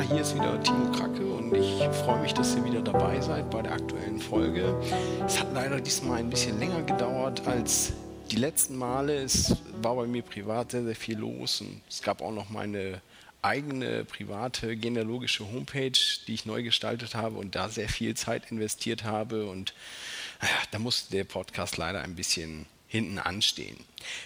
Ja, hier ist wieder Timo Kracke und ich freue mich, dass ihr wieder dabei seid bei der aktuellen Folge. Es hat leider diesmal ein bisschen länger gedauert als die letzten Male. Es war bei mir privat sehr, sehr viel los und es gab auch noch meine eigene private genealogische Homepage, die ich neu gestaltet habe und da sehr viel Zeit investiert habe und da musste der Podcast leider ein bisschen hinten anstehen.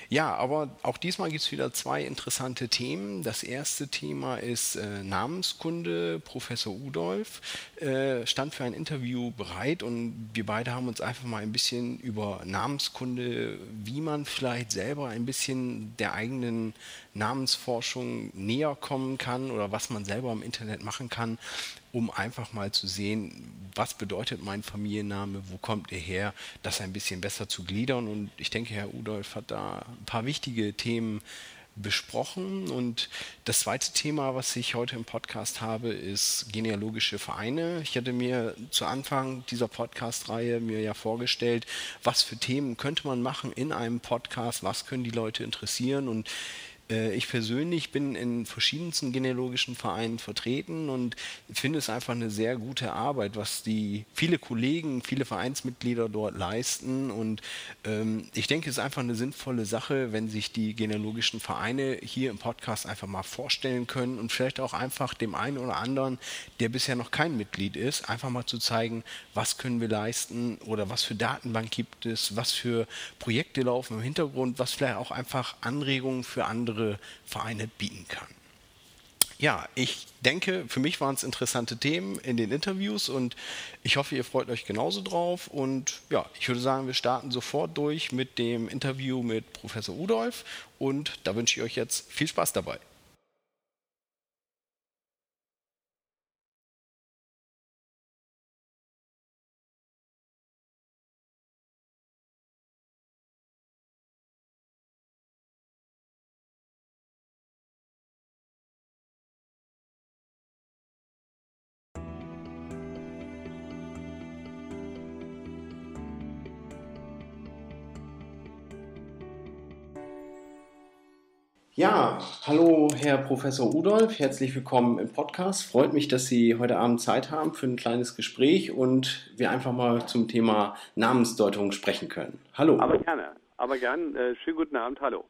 Ja, aber auch diesmal gibt es wieder zwei interessante Themen. Das erste Thema ist äh, Namenskunde. Professor Udolf äh, stand für ein Interview bereit und wir beide haben uns einfach mal ein bisschen über Namenskunde, wie man vielleicht selber ein bisschen der eigenen Namensforschung näher kommen kann oder was man selber im Internet machen kann, um einfach mal zu sehen, was bedeutet mein Familienname, wo kommt er her, das ein bisschen besser zu gliedern. Und ich denke, Herr Udolf hat da ein paar wichtige Themen besprochen. Und das zweite Thema, was ich heute im Podcast habe, ist genealogische Vereine. Ich hatte mir zu Anfang dieser Podcast-Reihe mir ja vorgestellt, was für Themen könnte man machen in einem Podcast, was können die Leute interessieren. Und ich persönlich bin in verschiedensten genealogischen Vereinen vertreten und finde es einfach eine sehr gute Arbeit, was die viele Kollegen, viele Vereinsmitglieder dort leisten. Und ähm, ich denke, es ist einfach eine sinnvolle Sache, wenn sich die genealogischen Vereine hier im Podcast einfach mal vorstellen können und vielleicht auch einfach dem einen oder anderen, der bisher noch kein Mitglied ist, einfach mal zu zeigen, was können wir leisten oder was für Datenbank gibt es, was für Projekte laufen im Hintergrund, was vielleicht auch einfach Anregungen für andere andere Vereine bieten kann. Ja, ich denke, für mich waren es interessante Themen in den Interviews und ich hoffe, ihr freut euch genauso drauf. Und ja, ich würde sagen, wir starten sofort durch mit dem Interview mit Professor Udolf und da wünsche ich euch jetzt viel Spaß dabei. Ja, hallo Herr Professor Udolf, herzlich willkommen im Podcast. Freut mich, dass Sie heute Abend Zeit haben für ein kleines Gespräch und wir einfach mal zum Thema Namensdeutung sprechen können. Hallo. Aber gerne, aber gern. Äh, schönen guten Abend, hallo.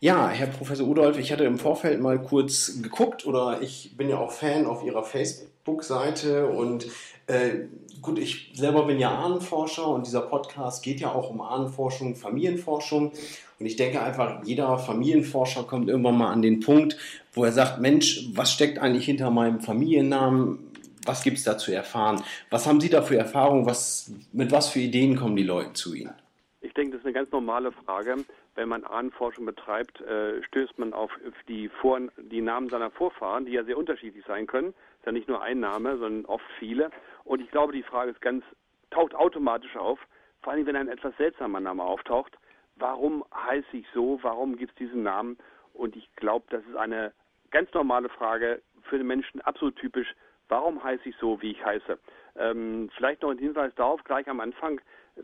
Ja, Herr Professor Udolf, ich hatte im Vorfeld mal kurz geguckt oder ich bin ja auch Fan auf Ihrer Facebook-Seite und äh, gut, ich selber bin ja Ahnenforscher und dieser Podcast geht ja auch um Ahnenforschung, Familienforschung und ich denke einfach, jeder Familienforscher kommt irgendwann mal an den Punkt, wo er sagt, Mensch, was steckt eigentlich hinter meinem Familiennamen? Was gibt es da zu erfahren? Was haben Sie da für Erfahrungen? Was, mit was für Ideen kommen die Leute zu Ihnen? Ich denke, das ist eine ganz normale Frage. Wenn man Ahnenforschung betreibt, äh, stößt man auf die, Vor die Namen seiner Vorfahren, die ja sehr unterschiedlich sein können. Das ist ja nicht nur ein Name, sondern oft viele. Und ich glaube, die Frage ist ganz, taucht automatisch auf. Vor allem, wenn ein etwas seltsamer Name auftaucht, warum heiße ich so, warum gibt es diesen Namen? Und ich glaube, das ist eine ganz normale Frage für den Menschen, absolut typisch. Warum heiße ich so, wie ich heiße? Ähm, vielleicht noch ein Hinweis darauf, gleich am Anfang,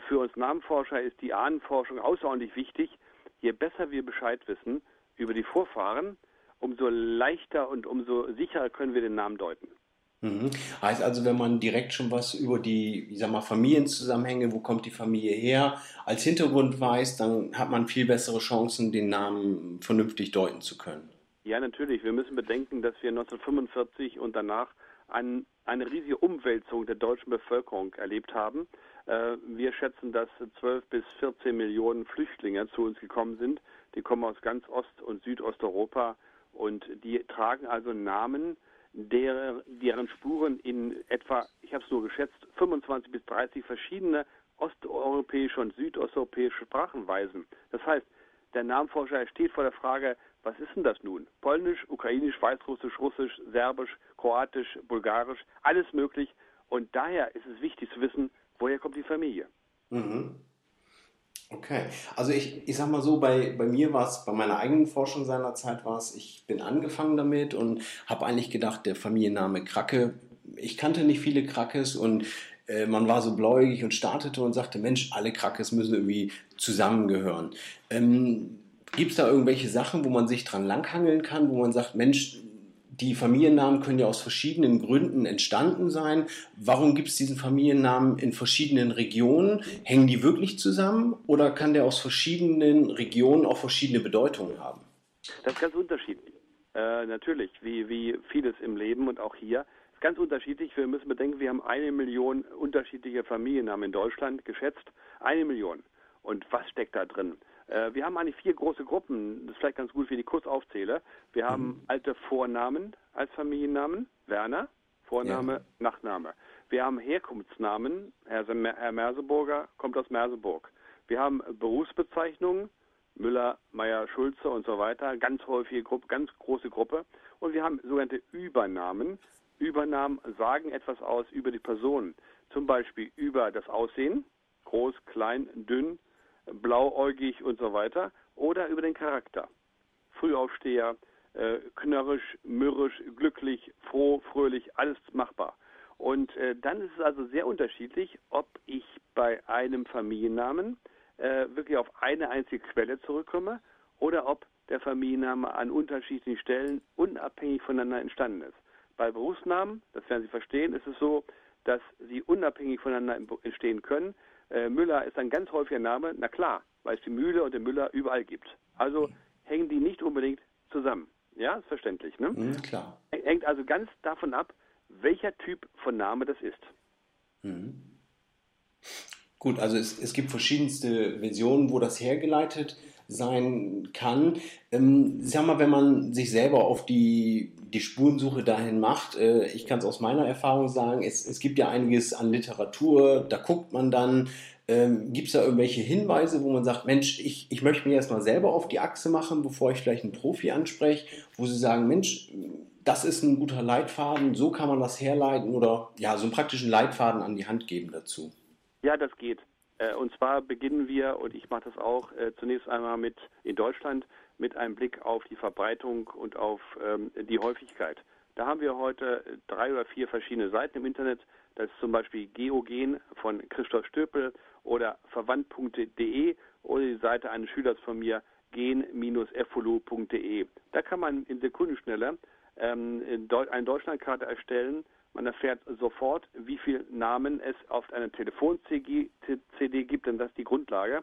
für uns Namenforscher ist die Ahnenforschung außerordentlich wichtig. Je besser wir Bescheid wissen über die Vorfahren, umso leichter und umso sicherer können wir den Namen deuten. Mhm. Heißt also, wenn man direkt schon was über die, ich sag mal, Familienzusammenhänge, wo kommt die Familie her, als Hintergrund weiß, dann hat man viel bessere Chancen, den Namen vernünftig deuten zu können. Ja, natürlich. Wir müssen bedenken, dass wir 1945 und danach ein, eine riesige Umwälzung der deutschen Bevölkerung erlebt haben. Äh, wir schätzen, dass 12 bis 14 Millionen Flüchtlinge zu uns gekommen sind. Die kommen aus ganz Ost- und Südosteuropa und die tragen also Namen, der, deren Spuren in etwa, ich habe es nur geschätzt, 25 bis 30 verschiedene osteuropäische und südosteuropäische Sprachen weisen. Das heißt, der Namenforscher steht vor der Frage, was ist denn das nun? Polnisch, Ukrainisch, Weißrussisch, Russisch, Serbisch, Kroatisch, Bulgarisch, alles möglich. Und daher ist es wichtig zu wissen, woher kommt die Familie. Mhm. Okay, also ich, ich sag mal so, bei, bei mir war es, bei meiner eigenen Forschung seinerzeit war es, ich bin angefangen damit und habe eigentlich gedacht, der Familienname Kracke, ich kannte nicht viele Krackes und äh, man war so bläugig und startete und sagte, Mensch, alle Krackes müssen irgendwie zusammengehören. Ähm, Gibt es da irgendwelche Sachen, wo man sich dran langhangeln kann, wo man sagt, Mensch, die Familiennamen können ja aus verschiedenen Gründen entstanden sein. Warum gibt es diesen Familiennamen in verschiedenen Regionen? Hängen die wirklich zusammen oder kann der aus verschiedenen Regionen auch verschiedene Bedeutungen haben? Das ist ganz unterschiedlich. Äh, natürlich, wie, wie vieles im Leben und auch hier. Ist ganz unterschiedlich. Wir müssen bedenken, wir haben eine Million unterschiedliche Familiennamen in Deutschland geschätzt. Eine Million. Und was steckt da drin? Äh, wir haben eigentlich vier große Gruppen. Das ist vielleicht ganz gut, wenn ich kurz aufzähle. Wir haben mhm. alte Vornamen als Familiennamen. Werner, Vorname, ja. Nachname. Wir haben Herkunftsnamen. Herr, Herr Merseburger kommt aus Merseburg. Wir haben Berufsbezeichnungen. Müller, Meyer, Schulze und so weiter. Ganz häufige Gruppe, ganz große Gruppe. Und wir haben sogenannte Übernamen. Übernamen sagen etwas aus über die Person. Zum Beispiel über das Aussehen. Groß, klein, dünn, blauäugig und so weiter, oder über den Charakter. Frühaufsteher, äh, knörrisch, mürrisch, glücklich, froh, fröhlich, alles machbar. Und äh, dann ist es also sehr unterschiedlich, ob ich bei einem Familiennamen äh, wirklich auf eine einzige Quelle zurückkomme oder ob der Familienname an unterschiedlichen Stellen unabhängig voneinander entstanden ist. Bei Berufsnamen, das werden Sie verstehen, ist es so, dass sie unabhängig voneinander entstehen können. Äh, Müller ist ein ganz häufiger Name, na klar, weil es die Mühle und den Müller überall gibt. Also hängen die nicht unbedingt zusammen. Ja, ist verständlich, ne? Mhm, klar. Hängt also ganz davon ab, welcher Typ von Name das ist. Mhm. Gut, also es, es gibt verschiedenste Versionen, wo das hergeleitet sein kann. Ähm, sag mal, wenn man sich selber auf die, die Spurensuche dahin macht, äh, ich kann es aus meiner Erfahrung sagen, es, es gibt ja einiges an Literatur, da guckt man dann, ähm, gibt es da irgendwelche Hinweise, wo man sagt, Mensch, ich, ich möchte mir erstmal selber auf die Achse machen, bevor ich vielleicht einen Profi anspreche, wo sie sagen, Mensch, das ist ein guter Leitfaden, so kann man das herleiten oder ja, so einen praktischen Leitfaden an die Hand geben dazu. Ja, das geht. Äh, und zwar beginnen wir, und ich mache das auch äh, zunächst einmal mit in Deutschland, mit einem Blick auf die Verbreitung und auf ähm, die Häufigkeit. Da haben wir heute drei oder vier verschiedene Seiten im Internet. Das ist zum Beispiel Geogen von Christoph Stöpel oder verwandt.de oder die Seite eines Schülers von mir gen-evolu.de. Da kann man in Sekundenschnelle ähm, eine Deutschlandkarte erstellen man erfährt sofort, wie viele Namen es auf einer Telefon-CD gibt, denn das ist die Grundlage.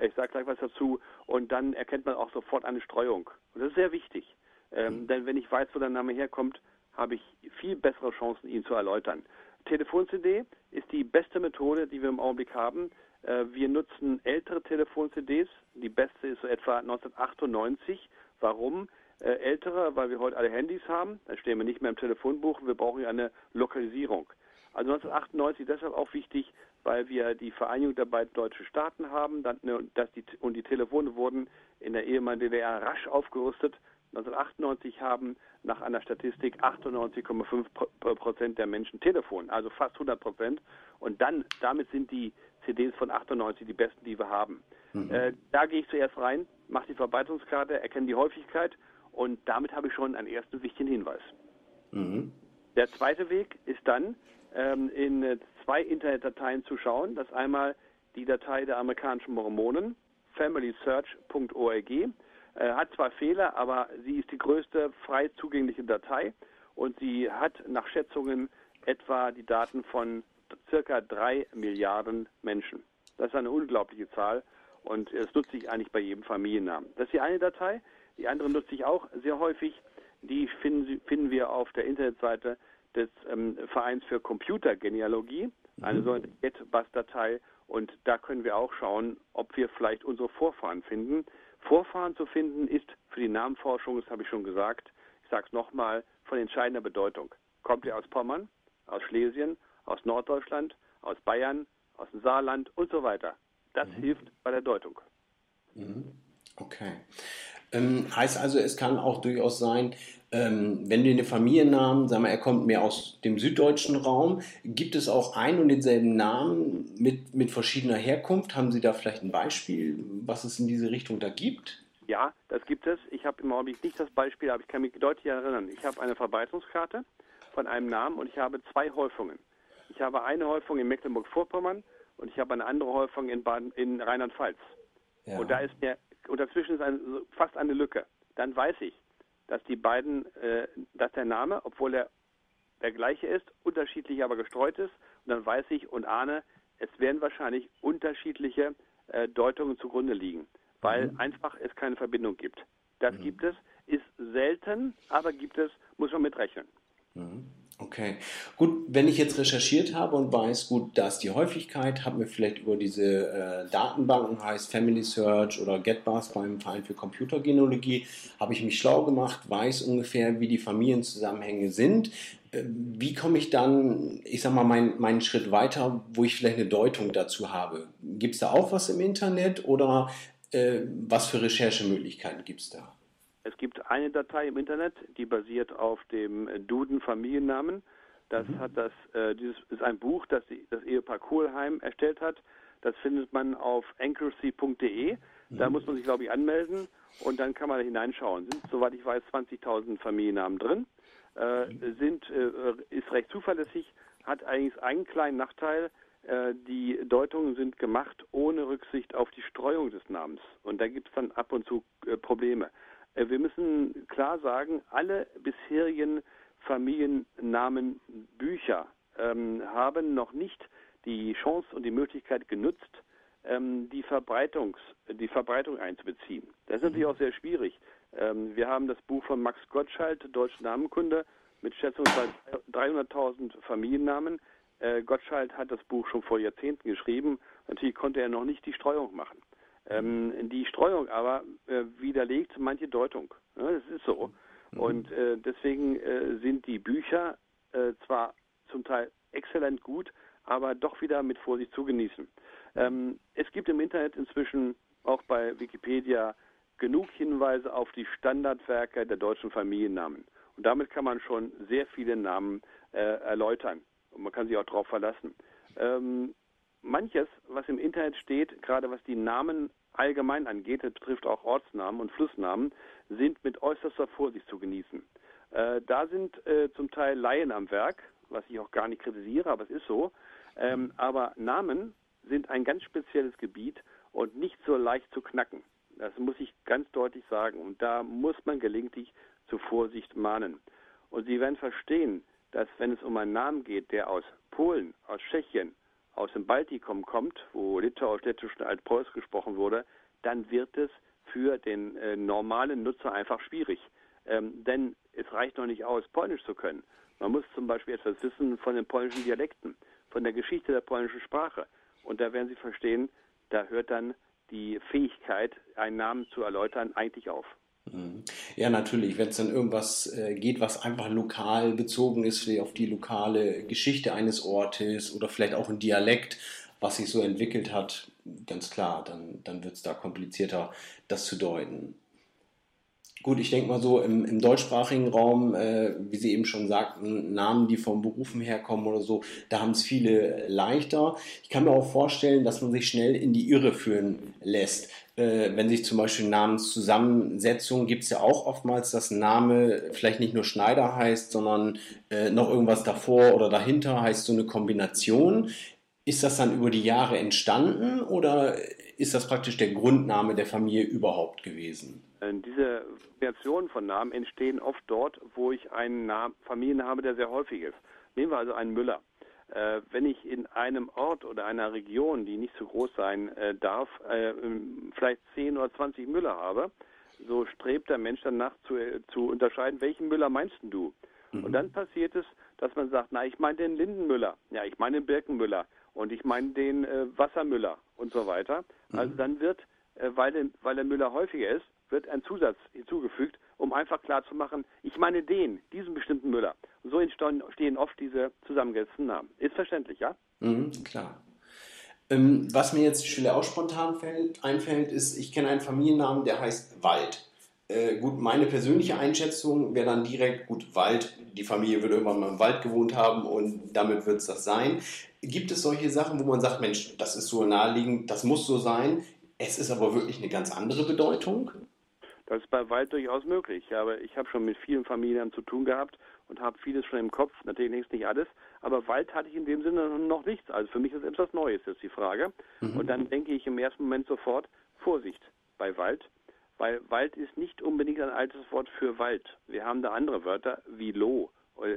Ich sage gleich was dazu. Und dann erkennt man auch sofort eine Streuung. Und das ist sehr wichtig. Ähm, mhm. denn wenn ich weiß, wo der Name herkommt, habe ich viel bessere Chancen, ihn zu erläutern. Telefon-CD ist die beste Methode, die wir im Augenblick haben. Äh, wir nutzen ältere Telefon-CDs. Die beste ist so etwa 1998. Warum? Äh, ältere, weil wir heute alle Handys haben. Dann stehen wir nicht mehr im Telefonbuch. Wir brauchen ja eine Lokalisierung. Also 1998 deshalb auch wichtig, weil wir die Vereinigung der beiden deutschen Staaten haben dann, ne, dass die, und die Telefone wurden in der ehemaligen DDR rasch aufgerüstet. 1998 haben nach einer Statistik 98,5 Prozent der Menschen Telefon, also fast 100 Prozent. Und dann, damit sind die CDs von 98 die besten, die wir haben. Mhm. Äh, da gehe ich zuerst rein, mache die Verbreitungskarte, erkenne die Häufigkeit und damit habe ich schon einen ersten wichtigen Hinweis. Mhm. Der zweite Weg ist dann, ähm, in äh, zwei Internetdateien zu schauen. Das ist einmal die Datei der amerikanischen Mormonen, familysearch.org. Äh, hat zwar Fehler, aber sie ist die größte frei zugängliche Datei und sie hat nach Schätzungen etwa die Daten von circa drei Milliarden Menschen. Das ist eine unglaubliche Zahl und es nutze ich eigentlich bei jedem Familiennamen. Das ist die eine Datei. Die andere nutze ich auch sehr häufig. Die finden, finden wir auf der Internetseite des ähm, Vereins für Computergenealogie, eine mhm. sogenannte GetBus-Datei. Und da können wir auch schauen, ob wir vielleicht unsere Vorfahren finden. Vorfahren zu finden ist für die Namenforschung, das habe ich schon gesagt, ich sage es nochmal, von entscheidender Bedeutung. Kommt ihr aus Pommern, aus Schlesien, aus Norddeutschland, aus Bayern, aus dem Saarland und so weiter. Das mhm. hilft bei der Deutung. Mhm. Okay. Ähm, heißt also, es kann auch durchaus sein, ähm, wenn du den Familiennamen, sagen wir, er kommt mehr aus dem süddeutschen Raum, gibt es auch einen und denselben Namen mit, mit verschiedener Herkunft? Haben Sie da vielleicht ein Beispiel, was es in diese Richtung da gibt? Ja, das gibt es. Ich habe im Augenblick nicht das Beispiel, aber ich kann mich deutlich erinnern. Ich habe eine Verbreitungskarte von einem Namen und ich habe zwei Häufungen. Ich habe eine Häufung in Mecklenburg-Vorpommern und ich habe eine andere Häufung in, in Rheinland-Pfalz. Ja. Und da ist mir, und dazwischen ist ein, fast eine Lücke. Dann weiß ich, dass die beiden, äh, dass der Name, obwohl er der gleiche ist, unterschiedlich aber gestreut ist. Und dann weiß ich und ahne, es werden wahrscheinlich unterschiedliche äh, Deutungen zugrunde liegen, weil mhm. einfach es keine Verbindung gibt. Das mhm. gibt es, ist selten, aber gibt es, muss man mitrechnen. Mhm. Okay, gut, wenn ich jetzt recherchiert habe und weiß, gut, da ist die Häufigkeit, habe mir vielleicht über diese äh, Datenbanken, heißt Family Search oder GetBars beim Verein für Computergenologie, habe ich mich schlau gemacht, weiß ungefähr, wie die Familienzusammenhänge sind. Äh, wie komme ich dann, ich sag mal, mein, meinen Schritt weiter, wo ich vielleicht eine Deutung dazu habe? Gibt es da auch was im Internet oder äh, was für Recherchemöglichkeiten gibt es da? Es gibt eine Datei im Internet, die basiert auf dem Duden Familiennamen. Das mhm. hat das, äh, dieses ist ein Buch, das die, das Ehepaar Kohlheim erstellt hat. Das findet man auf accuracy.de. Da mhm. muss man sich, glaube ich, anmelden und dann kann man da hineinschauen. Sind, soweit ich weiß, 20.000 Familiennamen drin. Äh, mhm. sind, äh, ist recht zuverlässig, hat eigentlich einen kleinen Nachteil. Äh, die Deutungen sind gemacht ohne Rücksicht auf die Streuung des Namens. Und da gibt es dann ab und zu äh, Probleme. Äh, wir müssen klar sagen, alle bisherigen Familiennamenbücher ähm, haben noch nicht die Chance und die Möglichkeit genutzt, ähm, die, Verbreitungs, die Verbreitung einzubeziehen. Das ist natürlich auch sehr schwierig. Ähm, wir haben das Buch von Max Gottschalk, Deutsche Namenkunde, mit schätzungsweise 300.000 Familiennamen. Äh, Gottschalk hat das Buch schon vor Jahrzehnten geschrieben. Natürlich konnte er noch nicht die Streuung machen. Ähm, die Streuung aber äh, widerlegt manche Deutung. Ja, das ist so. Mhm. Und äh, deswegen äh, sind die Bücher äh, zwar zum Teil exzellent gut, aber doch wieder mit Vorsicht zu genießen. Ähm, es gibt im Internet inzwischen auch bei Wikipedia genug Hinweise auf die Standardwerke der deutschen Familiennamen. Und damit kann man schon sehr viele Namen äh, erläutern. Und man kann sich auch darauf verlassen. Ähm, manches, was im Internet steht, gerade was die Namen allgemein angeht, das betrifft auch Ortsnamen und Flussnamen, sind mit äußerster Vorsicht zu genießen. Äh, da sind äh, zum Teil Laien am Werk, was ich auch gar nicht kritisiere, aber es ist so. Ähm, aber Namen sind ein ganz spezielles Gebiet und nicht so leicht zu knacken. Das muss ich ganz deutlich sagen. Und da muss man gelegentlich zu Vorsicht mahnen. Und Sie werden verstehen, dass wenn es um einen Namen geht, der aus Polen, aus Tschechien, aus dem Baltikum kommt, wo Litauisch, Lettisch und Altpreuß gesprochen wurde, dann wird es für den äh, normalen Nutzer einfach schwierig. Ähm, denn es reicht noch nicht aus, Polnisch zu können. Man muss zum Beispiel etwas wissen von den polnischen Dialekten, von der Geschichte der polnischen Sprache. Und da werden Sie verstehen, da hört dann die Fähigkeit, einen Namen zu erläutern, eigentlich auf. Ja, natürlich, wenn es dann irgendwas äh, geht, was einfach lokal bezogen ist, vielleicht auf die lokale Geschichte eines Ortes oder vielleicht auch ein Dialekt, was sich so entwickelt hat, ganz klar, dann, dann wird es da komplizierter, das zu deuten. Gut, ich denke mal so im, im deutschsprachigen Raum, äh, wie Sie eben schon sagten, Namen, die vom Berufen herkommen oder so, da haben es viele leichter. Ich kann mir auch vorstellen, dass man sich schnell in die Irre führen lässt. Äh, wenn sich zum Beispiel Namenszusammensetzung gibt es ja auch oftmals, dass ein Name vielleicht nicht nur Schneider heißt, sondern äh, noch irgendwas davor oder dahinter heißt so eine Kombination. Ist das dann über die Jahre entstanden oder ist das praktisch der Grundname der Familie überhaupt gewesen? Diese Variationen von Namen entstehen oft dort, wo ich einen Namen, Familiennamen habe, der sehr häufig ist. Nehmen wir also einen Müller. Äh, wenn ich in einem Ort oder einer Region, die nicht zu groß sein äh, darf, äh, vielleicht 10 oder 20 Müller habe, so strebt der Mensch danach zu, äh, zu unterscheiden, welchen Müller meinst du? Mhm. Und dann passiert es, dass man sagt, na, ich meine den Lindenmüller, ja, ich meine den Birkenmüller und ich meine den äh, Wassermüller und so weiter. Mhm. Also dann wird, weil, den, weil der Müller häufiger ist, wird ein Zusatz hinzugefügt, um einfach klarzumachen, ich meine den, diesen bestimmten Müller. So entstehen oft diese zusammengesetzten Namen. Ist verständlich, ja? Mhm, klar. Ähm, was mir jetzt Stelle auch spontan fällt, einfällt, ist, ich kenne einen Familiennamen, der heißt Wald. Äh, gut, meine persönliche Einschätzung wäre dann direkt, gut, Wald, die Familie würde irgendwann mal im Wald gewohnt haben und damit wird es das sein. Gibt es solche Sachen, wo man sagt, Mensch, das ist so naheliegend, das muss so sein, es ist aber wirklich eine ganz andere Bedeutung? Das ist bei Wald durchaus möglich, aber ich habe schon mit vielen Familien zu tun gehabt und habe vieles schon im Kopf, natürlich längst nicht alles, aber Wald hatte ich in dem Sinne noch nichts. Also für mich ist etwas Neues jetzt die Frage. Mhm. Und dann denke ich im ersten Moment sofort, Vorsicht bei Wald, weil Wald ist nicht unbedingt ein altes Wort für Wald. Wir haben da andere Wörter wie Loh,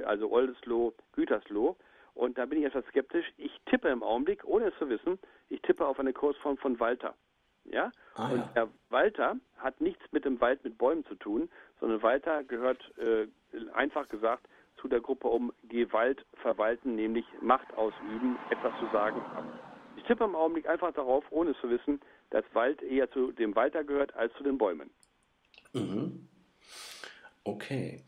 also Oldesloh, Gütersloh. Und da bin ich etwas skeptisch. Ich tippe im Augenblick, ohne es zu wissen, ich tippe auf eine Kursform von Walter. Ja? Ah, und der Walter hat nichts mit dem Wald mit Bäumen zu tun, sondern Walter gehört äh, einfach gesagt zu der Gruppe um Gewalt verwalten, nämlich Macht ausüben, etwas zu sagen. Ich tippe im Augenblick einfach darauf, ohne es zu wissen, dass Wald eher zu dem Walter gehört als zu den Bäumen. Mhm. Okay.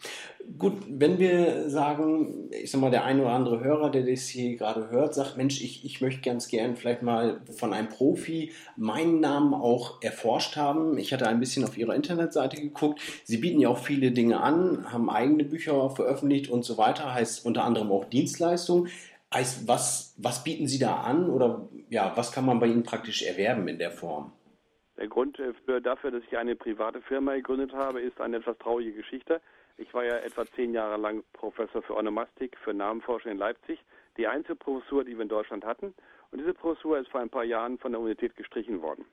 Gut, wenn wir sagen, ich sag mal, der eine oder andere Hörer, der das hier gerade hört, sagt, Mensch, ich, ich möchte ganz gern vielleicht mal von einem Profi meinen Namen auch erforscht haben. Ich hatte ein bisschen auf ihrer Internetseite geguckt. Sie bieten ja auch viele Dinge an, haben eigene Bücher veröffentlicht und so weiter, heißt unter anderem auch Dienstleistungen. Heißt, was, was bieten Sie da an oder ja, was kann man bei Ihnen praktisch erwerben in der Form? Der Grund äh, dafür, dass ich eine private Firma gegründet habe, ist eine etwas traurige Geschichte. Ich war ja etwa zehn Jahre lang Professor für Onomastik, für Namenforschung in Leipzig, die einzige Professur, die wir in Deutschland hatten. Und diese Professur ist vor ein paar Jahren von der Universität gestrichen worden.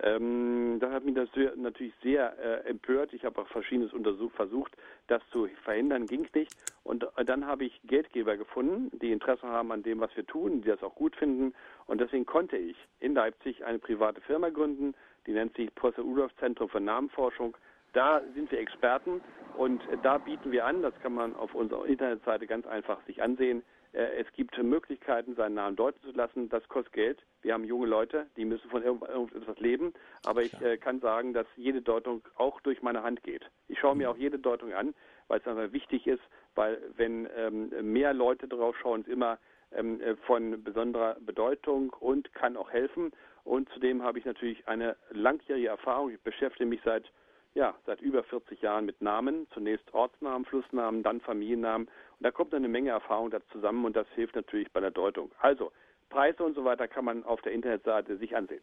Ähm, das hat mich das natürlich sehr äh, empört. Ich habe auch verschiedenes untersucht, versucht, das zu verhindern, ging nicht. Und äh, dann habe ich Geldgeber gefunden, die Interesse haben an dem, was wir tun, die das auch gut finden. Und deswegen konnte ich in Leipzig eine private Firma gründen, die nennt sich Professor Rudolf Zentrum für Namenforschung. Da sind wir Experten und da bieten wir an, das kann man auf unserer Internetseite ganz einfach sich ansehen. Äh, es gibt Möglichkeiten, seinen Namen deuten zu lassen. Das kostet Geld. Wir haben junge Leute, die müssen von irgendetwas leben. Aber ich äh, kann sagen, dass jede Deutung auch durch meine Hand geht. Ich schaue mir auch jede Deutung an, weil es einfach wichtig ist, weil wenn ähm, mehr Leute drauf schauen, ist immer ähm, äh, von besonderer Bedeutung und kann auch helfen. Und zudem habe ich natürlich eine langjährige Erfahrung. Ich beschäftige mich seit ja, seit über 40 Jahren mit Namen, zunächst Ortsnamen, Flussnamen, dann Familiennamen. Und da kommt eine Menge Erfahrung da zusammen und das hilft natürlich bei der Deutung. Also, Preise und so weiter kann man auf der Internetseite sich ansehen.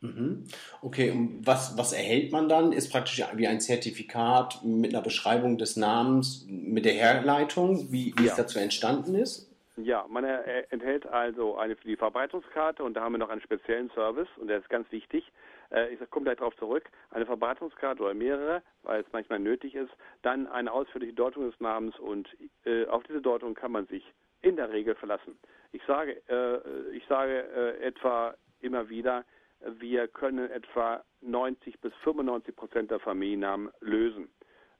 Mhm. Okay, und was, was erhält man dann? Ist praktisch wie ein Zertifikat mit einer Beschreibung des Namens, mit der Herleitung, wie, wie ja. es dazu entstanden ist? Ja, man enthält also eine die Verbreitungskarte und da haben wir noch einen speziellen Service und der ist ganz wichtig. Äh, ich komme gleich darauf zurück. Eine Verbreitungskarte oder mehrere, weil es manchmal nötig ist. Dann eine ausführliche Deutung des Namens und äh, auf diese Deutung kann man sich in der Regel verlassen. Ich sage, äh, ich sage äh, etwa immer wieder, wir können etwa 90 bis 95 Prozent der Familiennamen lösen.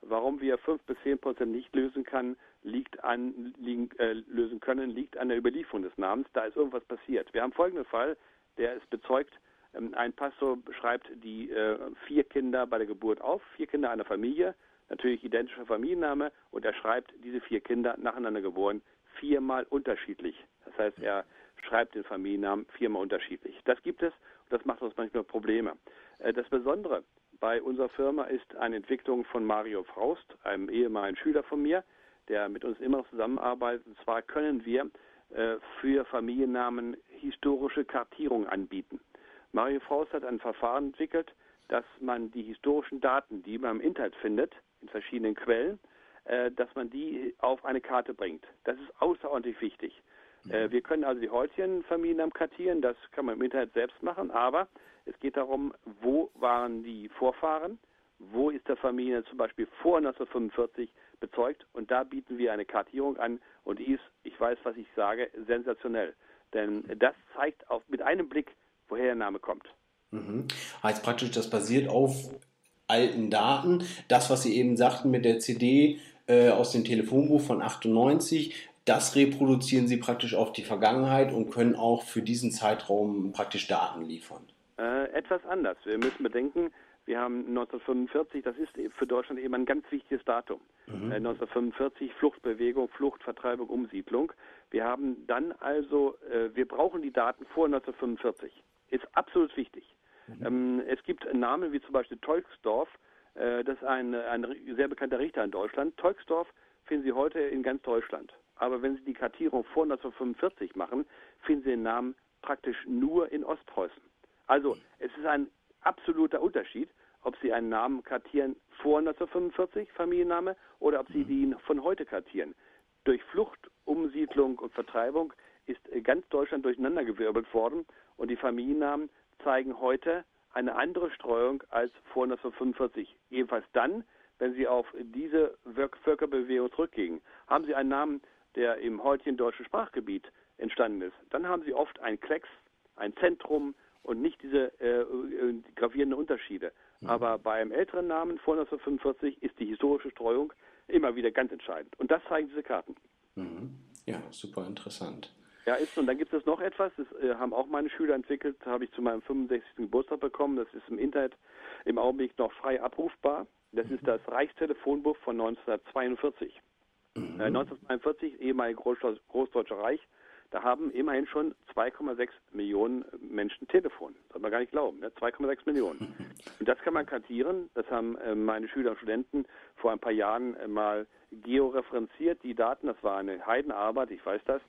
Warum wir 5 bis 10 Prozent nicht lösen kann, liegt an, liegen, äh, lösen können, liegt an der Überlieferung des Namens. Da ist irgendwas passiert. Wir haben folgenden Fall, der ist bezeugt. Ähm, ein Pastor schreibt die äh, vier Kinder bei der Geburt auf, vier Kinder einer Familie, natürlich identischer Familienname, und er schreibt diese vier Kinder nacheinander geboren, viermal unterschiedlich. Das heißt, er schreibt den Familiennamen viermal unterschiedlich. Das gibt es und das macht uns manchmal Probleme. Äh, das Besondere bei unserer Firma ist eine Entwicklung von Mario Fraust, einem ehemaligen Schüler von mir, der mit uns immer noch zusammenarbeitet. Und zwar können wir äh, für Familiennamen historische Kartierung anbieten. Mario Faust hat ein Verfahren entwickelt, dass man die historischen Daten, die man im Internet findet, in verschiedenen Quellen, äh, dass man die auf eine Karte bringt. Das ist außerordentlich wichtig. Äh, wir können also die heutigen Familiennamen kartieren, das kann man im Internet selbst machen, aber es geht darum, wo waren die Vorfahren, wo ist der Familie zum Beispiel vor 1945 bezeugt und da bieten wir eine Kartierung an und die ist, ich weiß, was ich sage, sensationell. Denn das zeigt auf, mit einem Blick, woher der Name kommt. Mhm. Heißt praktisch, das basiert auf alten Daten. Das, was Sie eben sagten mit der CD äh, aus dem Telefonbuch von 98, das reproduzieren Sie praktisch auf die Vergangenheit und können auch für diesen Zeitraum praktisch Daten liefern. Äh, etwas anders. Wir müssen bedenken, wir haben 1945, das ist für Deutschland eben ein ganz wichtiges Datum. Mhm. 1945 äh, Fluchtbewegung, Flucht, Vertreibung, Umsiedlung. Wir haben dann also, äh, wir brauchen die Daten vor 1945. Ist absolut wichtig. Mhm. Ähm, es gibt Namen wie zum Beispiel Tolksdorf, Äh, das ist ein, ein sehr bekannter Richter in Deutschland. Teuxdorf finden Sie heute in ganz Deutschland. Aber wenn Sie die Kartierung vor 1945 machen, finden Sie den Namen praktisch nur in Ostpreußen. Also es ist ein absoluter Unterschied, ob Sie einen Namen kartieren vor 1945, Familienname, oder ob Sie den von heute kartieren. Durch Flucht, Umsiedlung und Vertreibung ist ganz Deutschland durcheinandergewirbelt worden und die Familiennamen zeigen heute eine andere Streuung als vor 1945. Jedenfalls dann, wenn Sie auf diese Völkerbewegung zurückgehen. Haben Sie einen Namen, der im heutigen deutschen Sprachgebiet entstanden ist, dann haben Sie oft ein Klecks, ein Zentrum und nicht diese äh, äh, gravierenden Unterschiede. Mhm. Aber bei einem älteren Namen vor 1945 ist die historische Streuung immer wieder ganz entscheidend. Und das zeigen diese Karten. Mhm. Ja, super interessant. Ja, ist und dann gibt es noch etwas, das äh, haben auch meine Schüler entwickelt, habe ich zu meinem 65. Geburtstag bekommen. Das ist im Internet im Augenblick noch frei abrufbar. Das ist das Reichstelefonbuch von 1942. Mhm. Äh, 1942, ehemalige Großdeutsche Reich, da haben immerhin schon 2,6 Millionen Menschen Telefon. Das kann man gar nicht glauben, ne? 2,6 Millionen. Und das kann man kartieren. Das haben äh, meine Schüler und Studenten vor ein paar Jahren äh, mal georeferenziert, die Daten. Das war eine Heidenarbeit, ich weiß das.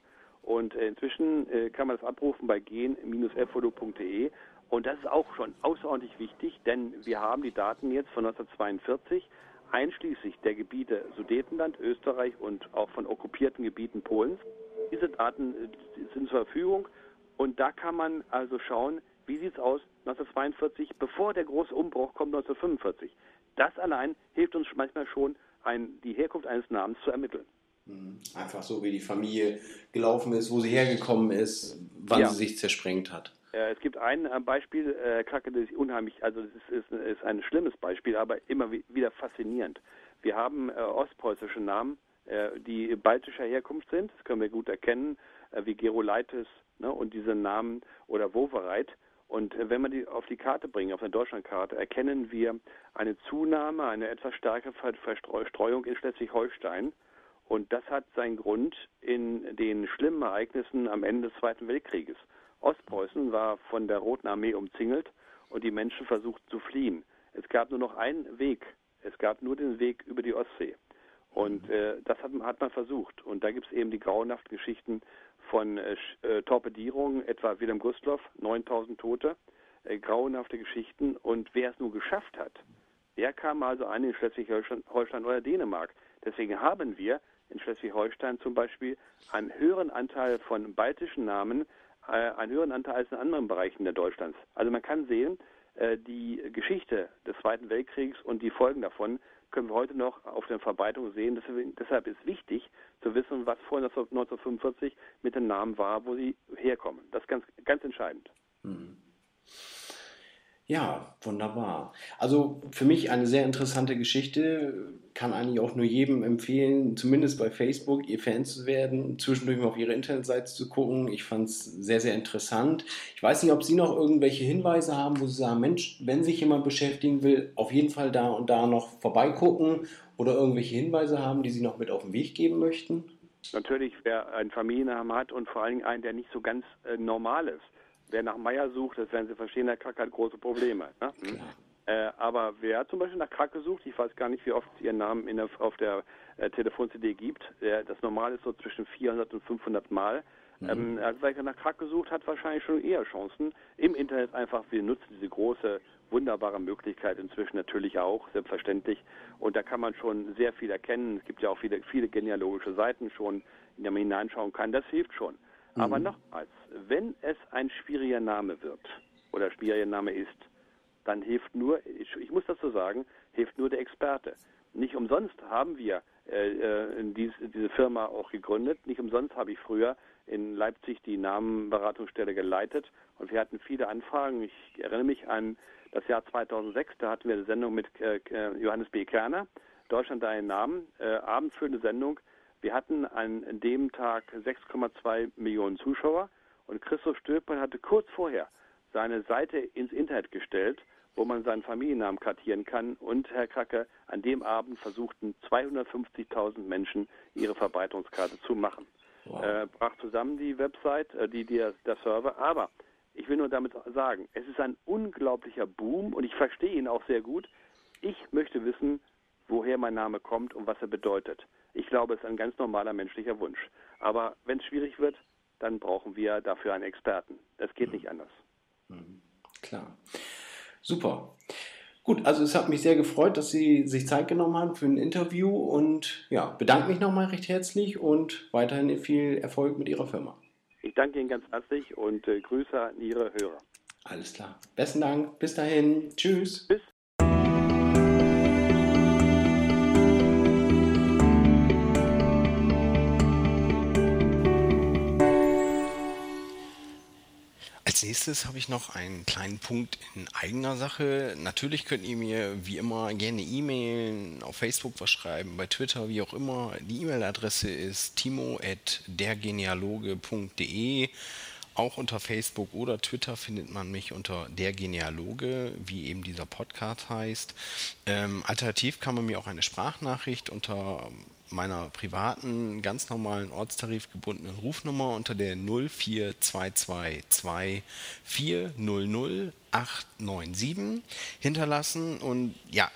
Und äh, inzwischen äh, kann man das abrufen bei gen-efodo.de. Und das ist auch schon außerordentlich wichtig, denn wir haben die Daten jetzt von 1942, einschließlich der Gebiete Sudetenland, Österreich und auch von okkupierten Gebieten Polens. Diese Daten äh, sind zur Verfügung und da kann man also schauen, wie sieht es aus 1942, bevor der große Umbruch kommt 1945. Das allein hilft uns manchmal schon, ein, die Herkunft eines Namens zu ermitteln. Mhm. Einfach so, wie die Familie gelaufen ist, wo sie hergekommen ist, wann ja. sie sich zersprengt hat. Äh, es gibt ein äh, Beispiel, äh, Krake, das ist unheimlich, also das ist, ist, ist, ein schlimmes Beispiel, aber immer wieder faszinierend. Wir haben äh, ostpreußische Namen, äh, die baltischer Herkunft sind, das können wir gut erkennen, äh, wie Gerolaitis ne, und diese Namen oder Wovereit. Und wenn wir die auf die Karte bringen, auf eine Deutschlandkarte, erkennen wir eine Zunahme, eine etwas stärkere Verstreuung in Schleswig-Holstein. Und das hat seinen Grund in den schlimmen Ereignissen am Ende des Zweiten Weltkrieges. Ostpreußen war von der Roten Armee umzingelt und die Menschen versuchten zu fliehen. Es gab nur noch einen Weg. Es gab nur den Weg über die Ostsee. Und äh, das hat, hat, man versucht. Und da gibt es eben die grauenhaften Geschichten von äh, äh Torpedierungen, etwa Wilhelm Gustloff, 9000 Tote, äh, grauenhafte Geschichten. Und wer es nur geschafft hat, der kam also an in Schleswig-Holstein oder Dänemark. Deswegen haben wir in Schleswig-Holstein zum Beispiel einen höheren Anteil von baltischen Namen, äh, einen höheren Anteil als in anderen Bereichen der Deutschlands. Also man kann sehen, äh, die Geschichte des Zweiten Weltkriegs und die Folgen davon können wir heute noch auf der Verbreitung sehen. Deshalb ist wichtig zu wissen, was vor 1945 mit den Namen war, wo sie herkommen. Das ist ganz, ganz entscheidend. Mhm. Ja, wunderbar. Also für mich eine sehr interessante Geschichte. Kann eigentlich auch nur jedem empfehlen, zumindest bei Facebook ihr Fan zu werden, zwischendurch mal auf ihre Internetseite zu gucken. Ich fand es sehr, sehr interessant. Ich weiß nicht, ob Sie noch irgendwelche Hinweise haben, wo Sie sagen, Mensch, wenn sich jemand beschäftigen will, auf jeden Fall da und da noch vorbeigucken oder irgendwelche Hinweise haben, die Sie noch mit auf den Weg geben möchten. Natürlich, wer einen Familiennamen hat und vor allen Dingen einen, der nicht so ganz äh, normal ist Wer nach Meier sucht, das werden Sie verstehen, der hat große Probleme. Ne? Hm? Äh, aber wer zum Beispiel nach Kracke sucht, ich weiß gar nicht, wie oft es Ihren Namen der, auf der äh, Telefon-CD gibt, der, das Normal ist so zwischen 400 und 500 Mal. Mhm. Ähm, also wer nach Kracke sucht, hat wahrscheinlich schon eher Chancen. Im Internet einfach, wir nutzen diese große, wunderbare Möglichkeit inzwischen natürlich auch, selbstverständlich. Und da kann man schon sehr viel erkennen. Es gibt ja auch viele, viele genealogische Seiten schon, in die man hineinschauen kann. Das hilft schon. Mhm. Aber nochmals, wenn es ein schwieriger Name wird oder schwieriger Name ist, dann hilft nur, ich, ich muss so sagen, hilft nur der Experte. Nicht umsonst haben wir äh, äh dies, diese Firma auch gegründet. Nicht umsonst habe ich früher in Leipzig die Namenberatungsstelle geleitet und wir hatten viele Anfragen. Ich erinnere mich an das Jahr 2006, da hatten wir eine Sendung mit äh, äh, Johannes B. Kerner, Deutschland deinen Namen, äh, abendfüllende Sendung. Wir hatten an dem Tag 6,2 Millionen Zuschauer und Christoph Stöpel hatte kurz vorher seine Seite ins Internet gestellt, wo man seinen Familiennamen kartieren kann. Und Herr Kracke, an dem Abend versuchten 250.000 Menschen ihre Verbreitungskarte zu machen. Wow. Äh, brach zusammen die Website, äh, die, die, der Server. Aber ich will nur damit sagen, es ist ein unglaublicher Boom und ich verstehe ihn auch sehr gut. Ich möchte wissen, woher mein Name kommt und was er bedeutet. Ich glaube, es ist ein ganz normaler menschlicher Wunsch. Aber wenn es schwierig wird, dann brauchen wir dafür einen Experten. Das geht nicht anders. Mhm. Klar. Super. Gut, also es hat mich sehr gefreut, dass Sie sich Zeit genommen haben für ein Interview und ja, bedanke mich nochmal recht herzlich und weiterhin viel Erfolg mit Ihrer Firma. Ich danke Ihnen ganz herzlich und äh, Grüße an Ihre Hörer. Alles klar. Besten Dank. Bis dahin. Tschüss. Bis. Nächstes habe ich noch einen kleinen Punkt in eigener Sache. Natürlich könnt ihr mir wie immer gerne E-Mailen, auf Facebook was schreiben, bei Twitter, wie auch immer. Die E-Mail-Adresse ist timo.dergenealoge.de. Auch unter Facebook oder Twitter findet man mich unter der Genealoge, wie eben dieser Podcast heißt. Ähm, alternativ kann man mir auch eine Sprachnachricht unter meiner privaten, ganz normalen ortstarifgebundenen Rufnummer unter der 04222 400 897 hinterlassen. Und ja,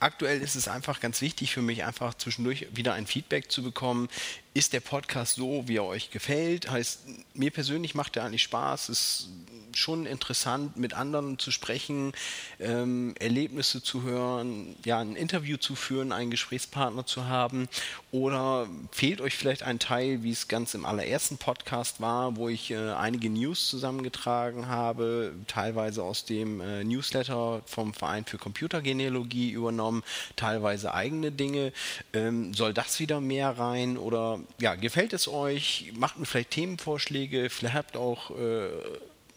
aktuell ist es einfach ganz wichtig für mich, einfach zwischendurch wieder ein Feedback zu bekommen. Ist der Podcast so, wie er euch gefällt? Heißt, mir persönlich macht er eigentlich Spaß. Ist schon interessant, mit anderen zu sprechen, ähm, Erlebnisse zu hören, ja, ein Interview zu führen, einen Gesprächspartner zu haben? Oder fehlt euch vielleicht ein Teil, wie es ganz im allerersten Podcast war, wo ich äh, einige News zusammengetragen habe, teilweise aus dem äh, Newsletter vom Verein für Computergenealogie übernommen, teilweise eigene Dinge. Ähm, soll das wieder mehr rein? Oder ja, gefällt es euch? Macht mir vielleicht Themenvorschläge, vielleicht habt auch äh,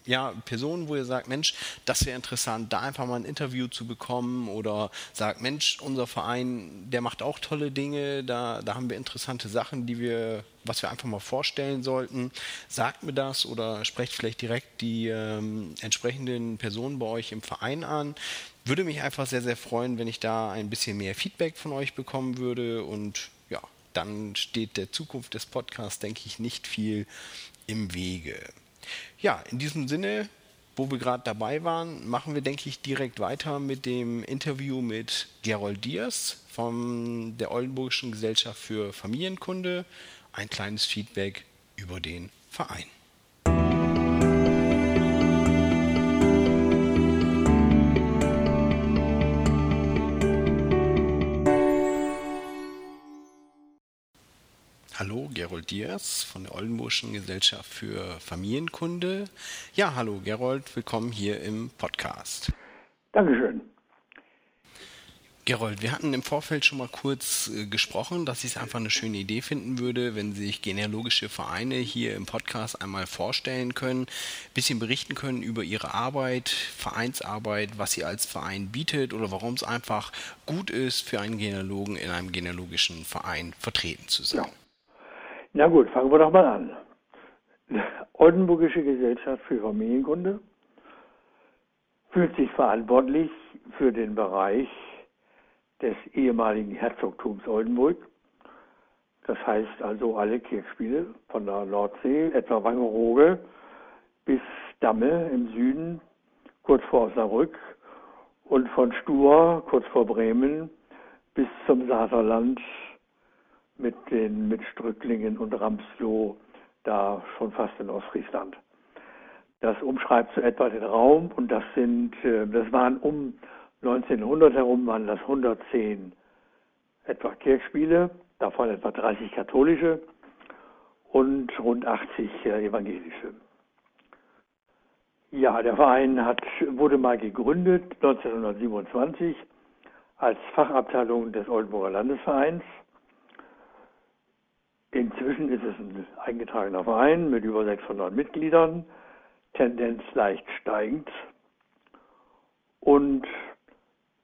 ja, Personen, wo ihr sagt, Mensch, das wäre interessant, da einfach mal ein Interview zu bekommen oder sagt, Mensch, unser Verein, der macht auch tolle Dinge, da, da haben wir interessante Sachen, die wir, was wir einfach mal vorstellen sollten. Sagt mir das oder sprecht vielleicht direkt die ähm, entsprechenden Personen bei euch im Verein an. Würde mich einfach sehr, sehr freuen, wenn ich da ein bisschen mehr Feedback von euch bekommen würde und dann steht der Zukunft des Podcasts, denke ich, nicht viel im Wege. Ja, in diesem Sinne, wo wir gerade dabei waren, machen wir, denke ich, direkt weiter mit dem Interview mit Gerold Diers von der Oldenburgischen Gesellschaft für Familienkunde. Ein kleines Feedback über den Verein. Gerold Diers von der Oldenburgischen Gesellschaft für Familienkunde. Ja, hallo Gerold, willkommen hier im Podcast. Dankeschön. Gerold, wir hatten im Vorfeld schon mal kurz äh, gesprochen, dass ich es einfach eine schöne Idee finden würde, wenn sich genealogische Vereine hier im Podcast einmal vorstellen können, ein bisschen berichten können über ihre Arbeit, Vereinsarbeit, was sie als Verein bietet oder warum es einfach gut ist, für einen Genealogen in einem genealogischen Verein vertreten zu sein. Ja. Na gut, fangen wir doch mal an. Oldenburgische Gesellschaft für Familienkunde fühlt sich verantwortlich für den Bereich des ehemaligen Herzogtums Oldenburg. Das heißt also alle Kirchspiele von der Nordsee, etwa Wangerooge bis Damme im Süden, kurz vor Osnabrück und von Stur, kurz vor Bremen, bis zum Saterland mit den mit Strücklingen und Ramsloh da schon fast in Ostfriesland. Das umschreibt so etwa den Raum und das sind, äh, das waren um 1900 herum waren das 110 etwa Kirchspiele, davon etwa 30 katholische und rund 80 äh, evangelische. Ja, der Verein hat, wurde mal gegründet 1927 als Fachabteilung des Oldenburger Landesvereins Inzwischen ist es ein eingetragener Verein mit über 600 Mitgliedern, Tendenz leicht steigend. Und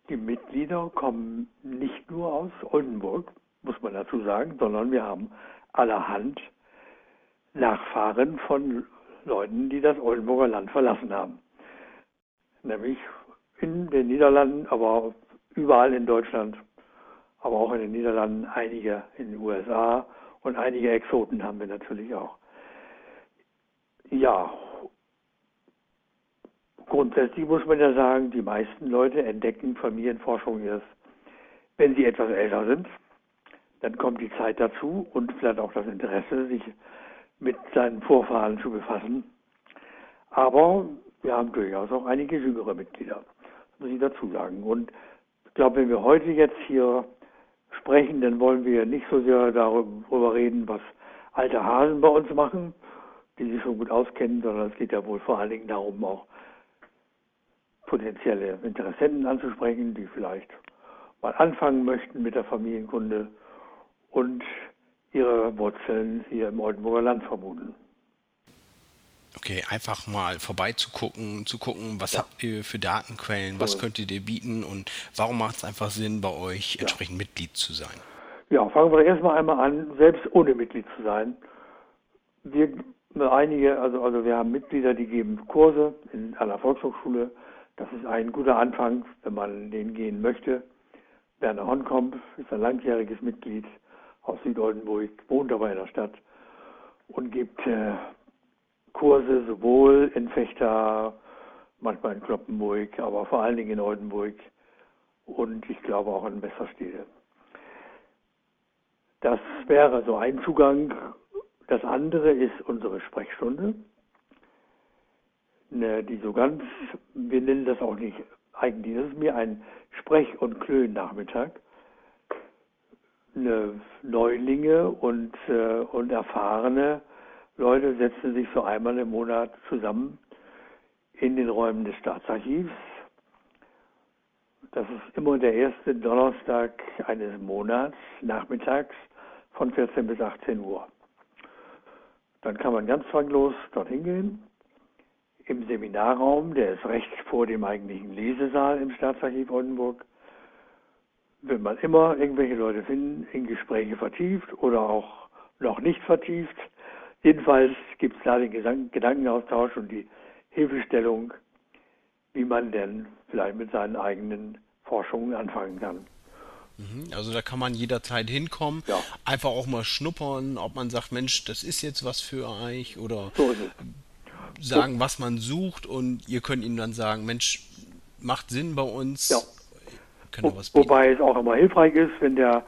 die Mitglieder kommen nicht nur aus Oldenburg, muss man dazu sagen, sondern wir haben allerhand Nachfahren von Leuten, die das Oldenburger Land verlassen haben. Nämlich in den Niederlanden, aber überall in Deutschland, aber auch in den Niederlanden, einige in den USA und einige Exoten haben wir natürlich auch. Ja, grundsätzlich muss man ja sagen, die meisten Leute entdecken Familienforschung erst, wenn sie etwas älter sind. Dann kommt die Zeit dazu und vielleicht auch das Interesse, sich mit seinen Vorfahren zu befassen. Aber wir haben durchaus auch einige jüngere Mitglieder, muss ich dazu sagen. Und ich glaube, wenn wir heute jetzt hier sprechen, dann wollen wir nicht so sehr darüber reden, was alte Hasen bei uns machen, die sich schon gut auskennen, sondern es geht ja wohl vor allen Dingen darum, auch potenzielle Interessenten anzusprechen, die vielleicht mal anfangen möchten mit der Familienkunde und ihre Wurzeln hier im Oldenburger Land vermuten. Okay, einfach mal vorbeizugucken, zu gucken, was ja. habt ihr für Datenquellen, was könnt ihr dir bieten und warum macht es einfach Sinn, bei euch entsprechend. Mitglied zu sein? Ja, fangen wir erstmal einmal an, selbst ohne Mitglied zu sein. Wir einige, also, also wir haben Mitglieder, die geben Kurse in einer Volkshochschule. Das ist ein guter Anfang, wenn man den gehen möchte. Werner Honkomp ist ein langjähriges Mitglied aus Südoldenburg, wohnt aber in der Stadt und gibt äh, Kurse sowohl in Fechter, manchmal in Kloppenburg, aber vor allen Dingen in Oldenburg und ich glaube auch in Messerstede. Das wäre so ein Zugang. Das andere ist unsere Sprechstunde, ne, die so ganz, wir nennen das auch nicht eigentlich, das ist mir ein Sprech- und Klönen-Nachmittag. Ne, Neulinge und, äh, und erfahrene Leute setzen sich so einmal im Monat zusammen in den Räumen des Staatsarchivs. Das ist immer der erste Donnerstag eines Monats, nachmittags von 14 bis 18 Uhr. Dann kann man ganz zwanglos dorthin gehen. Im Seminarraum, der ist rechts vor dem eigentlichen Lesesaal im Staatsarchiv Oldenburg, wird man immer irgendwelche Leute finden, in Gespräche vertieft oder auch noch nicht vertieft. Jedenfalls gibt es da den Gedankenaustausch und die Hilfestellung, wie man denn vielleicht mit seinen eigenen Forschungen anfangen kann. Mhm, also da kann man jederzeit hinkommen, ja. einfach auch mal schnuppern, ob man sagt, Mensch, das ist jetzt was für euch oder so sagen, was man sucht und ihr könnt ihnen dann sagen, Mensch, macht Sinn bei uns. Ja. Wo, wobei es auch immer hilfreich ist, wenn der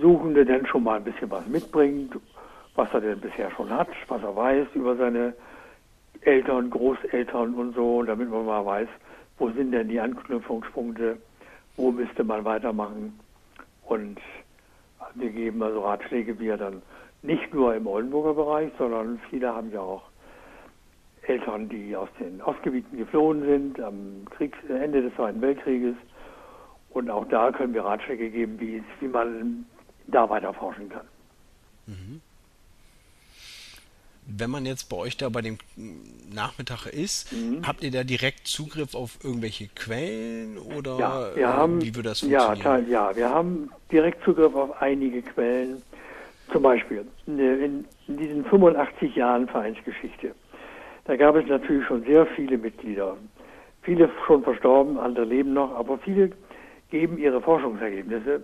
Suchende dann schon mal ein bisschen was mitbringt was er denn bisher schon hat, was er weiß über seine Eltern, Großeltern und so, damit man mal weiß, wo sind denn die Anknüpfungspunkte, wo müsste man weitermachen. Und wir geben also Ratschläge, wie er dann nicht nur im Oldenburger Bereich, sondern viele haben ja auch Eltern, die aus den Ostgebieten geflohen sind am Kriegs Ende des Zweiten Weltkrieges. Und auch da können wir Ratschläge geben, wie, wie man da weiter forschen kann. Mhm wenn man jetzt bei euch da bei dem Nachmittag ist, mhm. habt ihr da direkt Zugriff auf irgendwelche Quellen oder ja, wir haben, wie würde das funktionieren? Ja, ja, wir haben direkt Zugriff auf einige Quellen. Zum Beispiel in, in diesen 85 Jahren Vereinsgeschichte, da gab es natürlich schon sehr viele Mitglieder. Viele schon verstorben, andere leben noch, aber viele geben ihre Forschungsergebnisse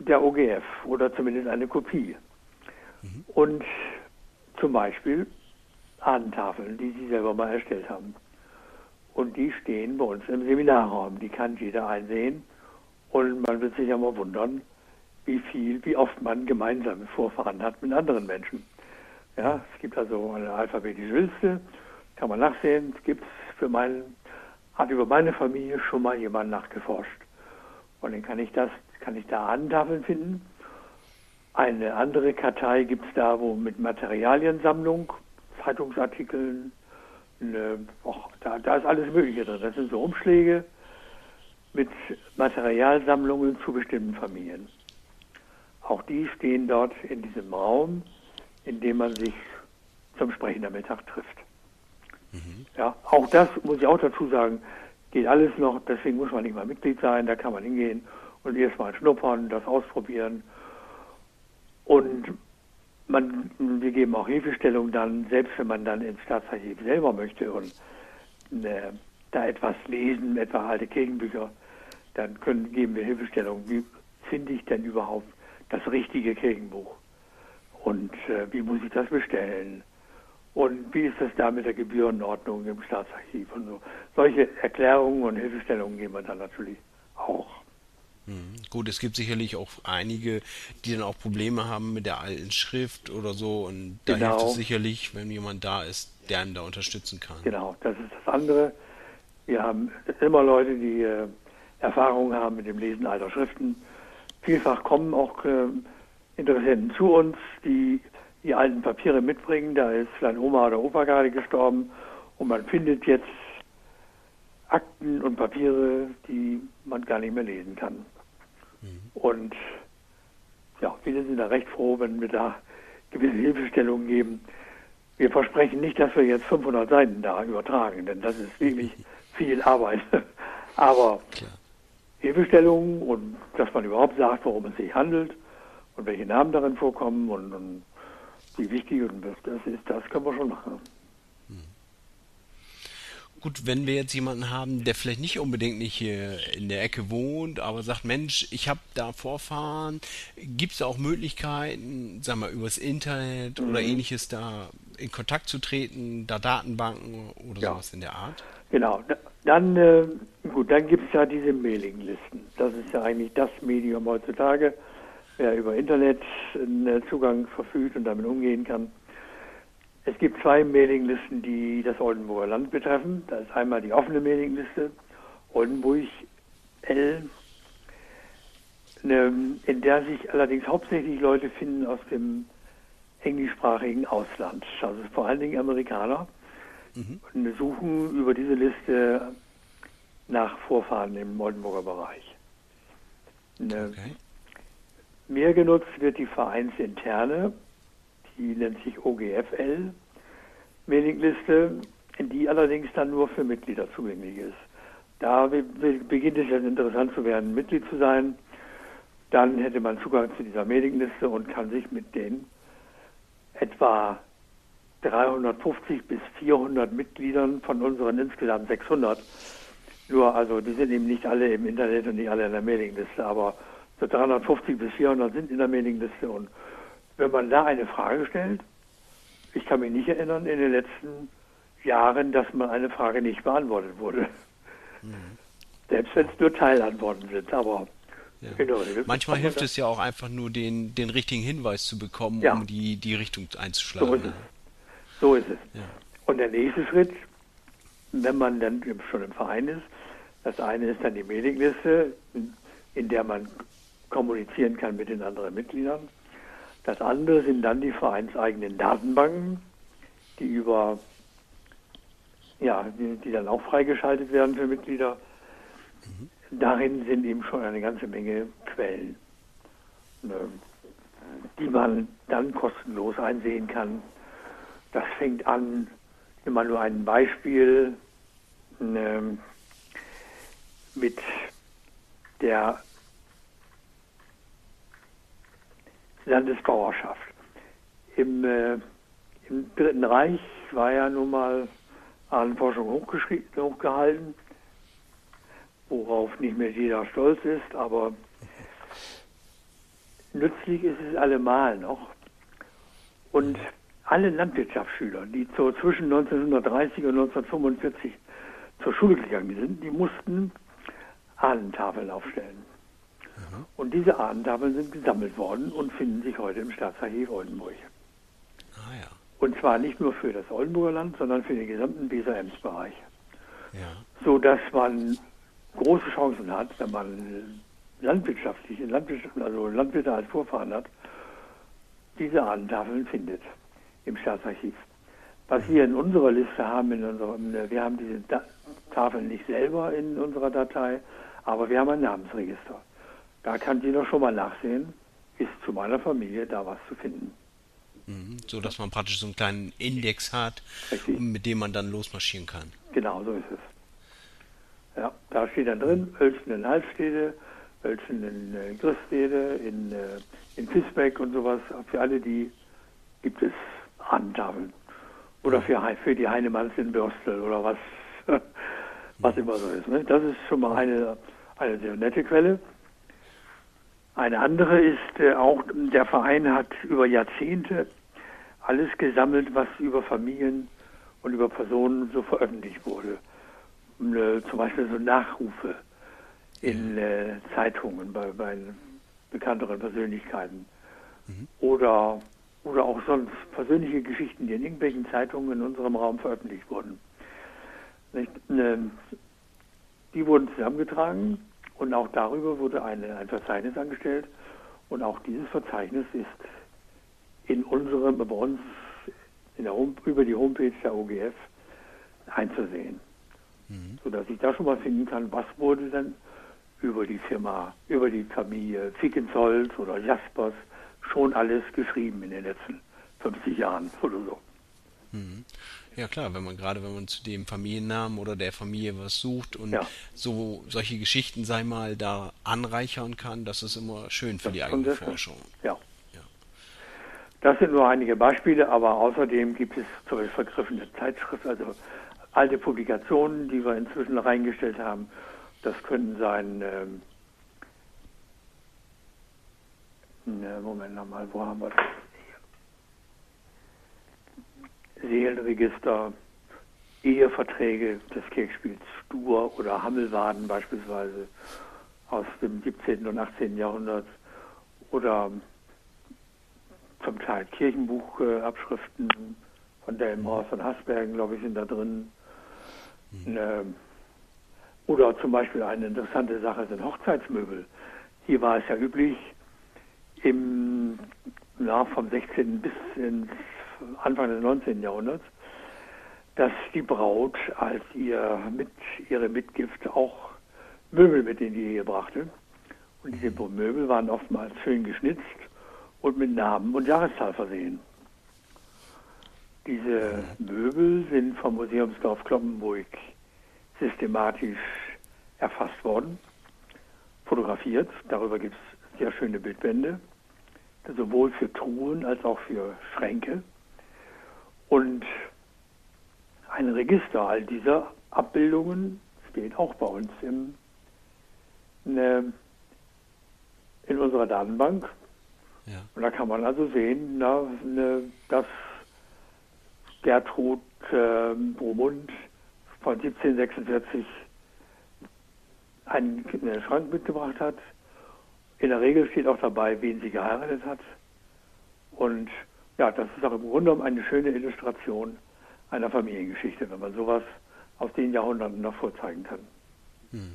der OGF oder zumindest eine Kopie. Mhm. Und zum Beispiel Ahnentafeln, die sie selber mal erstellt haben. Und die stehen bei uns im Seminarraum. Die kann jeder einsehen. Und man wird sich ja mal wundern, wie viel, wie oft man gemeinsame Vorfahren hat mit anderen Menschen. Ja, es gibt also eine alphabetische Liste, kann man nachsehen. Es gibt für meinen, hat über meine Familie schon mal jemand nachgeforscht. Und dann kann ich das, kann ich da Ahnentafeln finden eine andere Kartei gibt es da, wo mit Materialiensammlung, Zeitungsartikeln, eine, och, da, da ist alles Mögliche drin. Das sind so Umschläge mit Materialsammlungen zu bestimmten Familien. Auch die stehen dort in diesem Raum, in dem man sich zum Sprechen am Mittag trifft. Mhm. Ja, auch das muss ich auch dazu sagen, geht alles noch, deswegen muss man nicht mal Mitglied sein, da kann man hingehen und erstmal schnuppern, das ausprobieren und man, wir geben auch Hilfestellung dann, selbst wenn man dann ins Staatsarchiv selber möchte und äh, da etwas lesen, etwa alte Kirchenbücher, dann können, geben wir Hilfestellung. Wie finde ich denn überhaupt das richtige Kirchenbuch? Und äh, wie muss ich das bestellen? Und wie ist das da mit der Gebührenordnung im Staatsarchiv und so? Solche Erklärungen und Hilfestellungen geben wir dann natürlich auch. Mhm. Gut, es gibt sicherlich auch einige, die dann auch Probleme haben mit der alten Schrift oder so. Und da genau. hilft es sicherlich, wenn jemand da ist, der einen da unterstützen kann. Genau, das ist das andere. Wir haben immer Leute, die äh, Erfahrungen haben mit dem Lesen alter Schriften. Vielfach kommen auch äh, Interessenten zu uns, die die alten Papiere mitbringen. Da ist vielleicht Oma oder Opa gerade gestorben und man findet jetzt Akten und Papiere, die man gar nicht mehr lesen kann. Mhm. Und ja, wir sind da recht froh, wenn wir da gewisse Hilfestellungen geben. Wir versprechen nicht, dass wir jetzt 500 Seiten da übertragen, denn das ist wirklich viel Arbeit. Aber Klar. Hilfestellungen und dass man überhaupt sagt, worum es sich handelt und welche Namen darin vorkommen und, und wie wichtig und das ist, das können wir schon machen. Gut, wenn wir jetzt jemanden haben, der vielleicht nicht unbedingt nicht hier in der Ecke wohnt, aber sagt, Mensch, ich habe da Vorfahren, gibt es auch Möglichkeiten, sagen wir, übers Internet mhm. oder ähnliches da in Kontakt zu treten, da Datenbanken oder ja. sowas in der Art? Genau, dann, äh, gut, dann gibt es ja diese Mailinglisten. Das ist ja eigentlich das Medium heutzutage, wer über Internet einen Zugang verfügt und damit umgehen kann es gibt zwei Mailinglisten, die das Oldenburger Land betreffen. Da ist einmal die offene Mailingliste Oldenburg L, ne, in der sich allerdings hauptsächlich Leute finden aus dem englischsprachigen Ausland, also vor allen Dingen Amerikaner, mhm. und suchen über diese Liste nach Vorfahren im Oldenburger Bereich. Ne, okay. Mehr genutzt wird die vereinsinterne die nennt sich OGFL Mailingliste, die allerdings dann nur für Mitglieder zugänglich ist. Da beginnt es jetzt interessant zu werden, Mitglied zu sein. Dann hätte man Zugang zu dieser Mailingliste und kann sich mit den etwa 350 bis 400 Mitgliedern von unseren insgesamt 600. Nur, also die sind eben nicht alle im Internet und nicht alle in der Mailingliste, aber so 350 bis 400 sind in der Mailingliste und wenn man da eine Frage stellt, ich kann mich nicht erinnern in den letzten Jahren, dass mal eine Frage nicht beantwortet wurde. Mhm. Selbst wenn es nur Teilantworten sind, aber ja. Genau, Manchmal hilft es ja auch einfach nur, den, den richtigen Hinweis zu bekommen, ja. um die, die Richtung einzuschlagen. So ist es. So ist es. Ja. Und der nächste Schritt, wenn man dann schon im Verein ist, das eine ist dann die Mailingliste, in der man kommunizieren kann mit den anderen Mitgliedern. Das andere sind dann die vereinseigenen Datenbanken, die über ja, die, die dann auch freigeschaltet werden für Mitglieder. Darin sind eben schon eine ganze Menge Quellen, ne, die man dann kostenlos einsehen kann. Das fängt an, immer nur ein Beispiel, ne, mit der Landesbauerschaft. Im, äh, Im Dritten Reich war ja nun mal Ahnenforschung hochgehalten, worauf nicht mehr jeder stolz ist, aber nützlich ist es allemal noch. Und alle Landwirtschaftsschüler, die so zwischen 1930 und 1945 zur Schule gegangen sind, die mussten Ahnentafeln aufstellen. Und diese Ahnentafeln sind gesammelt worden und finden sich heute im Staatsarchiv Oldenburg. Ah, ja. Und zwar nicht nur für das Oldenburger Land, sondern für den gesamten Weser-Ems-Bereich. Ja. So dass man große Chancen hat, wenn man landwirtschaftliche, Landwirtschaft, also Landwirte als Vorfahren hat, diese Ahnentafeln findet im Staatsarchiv. Was wir in unserer Liste haben, in unserem, wir haben diese Tafeln nicht selber in unserer Datei, aber wir haben ein Namensregister. Da kann jeder schon mal nachsehen, ist zu meiner Familie da was zu finden. Mhm, so dass man praktisch so einen kleinen Index hat, Richtig. mit dem man dann losmarschieren kann. Genau, so ist es. Ja, da steht dann drin, Hölzen in Halbstede, Hölzen in äh, Christstede, in, äh, in Fisbeck und sowas. Für alle die gibt es Ahnentafeln. Oder für, für die Heinemanns in Bürstel oder was, was immer so ist. Ne? Das ist schon mal eine, eine sehr nette Quelle. Eine andere ist äh, auch, der Verein hat über Jahrzehnte alles gesammelt, was über Familien und über Personen so veröffentlicht wurde. Äh, zum Beispiel so Nachrufe in äh, Zeitungen bei, bei bekannteren Persönlichkeiten. Mhm. Oder, oder auch sonst persönliche Geschichten, die in irgendwelchen Zeitungen in unserem Raum veröffentlicht wurden. Nicht? Ähm, die wurden zusammengetragen und auch darüber wurde eine, ein Verzeichnis angestellt. Und auch dieses Verzeichnis ist in unserem, bei uns der Home, über die Homepage der OGF einzusehen. Mhm. Sodass ich da schon mal finden kann, was wurde denn über die Firma, über die Familie Fickenzold oder Jaspers schon alles geschrieben in den letzten 50 Jahren oder so. Mhm. Ja klar, wenn man gerade wenn man zu dem Familiennamen oder der Familie was sucht und ja. so solche Geschichten sei mal da anreichern kann, das ist immer schön für das die eigene Forschung. Ja. ja. Das sind nur einige Beispiele, aber außerdem gibt es zum Beispiel vergriffene Zeitschriften, also alte Publikationen, die wir inzwischen reingestellt haben. Das könnten sein, ähm, ne, Moment nochmal, wo haben wir das? Seelenregister, Eheverträge des Kirchspiels Stur oder Hammelwaden beispielsweise aus dem 17. und 18. Jahrhundert oder zum Teil Kirchenbuchabschriften von Delmenhorst und Hasbergen, glaube ich, sind da drin. Mhm. Oder zum Beispiel eine interessante Sache sind Hochzeitsmöbel. Hier war es ja üblich, im, ja, vom 16. bis ins Anfang des 19. Jahrhunderts, dass die Braut als ihr mit, ihre Mitgift auch Möbel mit in die Ehe brachte. Und diese Möbel waren oftmals schön geschnitzt und mit Namen und Jahreszahl versehen. Diese Möbel sind vom Museumsdorf Kloppenburg systematisch erfasst worden, fotografiert. Darüber gibt es sehr schöne Bildbände, sowohl für Truhen als auch für Schränke. Und ein Register all dieser Abbildungen steht auch bei uns im, in, in unserer Datenbank. Ja. Und da kann man also sehen, na, ne, dass Gertrud äh, Brumund von 1746 einen, einen Schrank mitgebracht hat. In der Regel steht auch dabei, wen sie geheiratet hat. Und ja, das ist auch im Grunde genommen eine schöne Illustration einer Familiengeschichte, wenn man sowas aus den Jahrhunderten noch vorzeigen kann. Hm.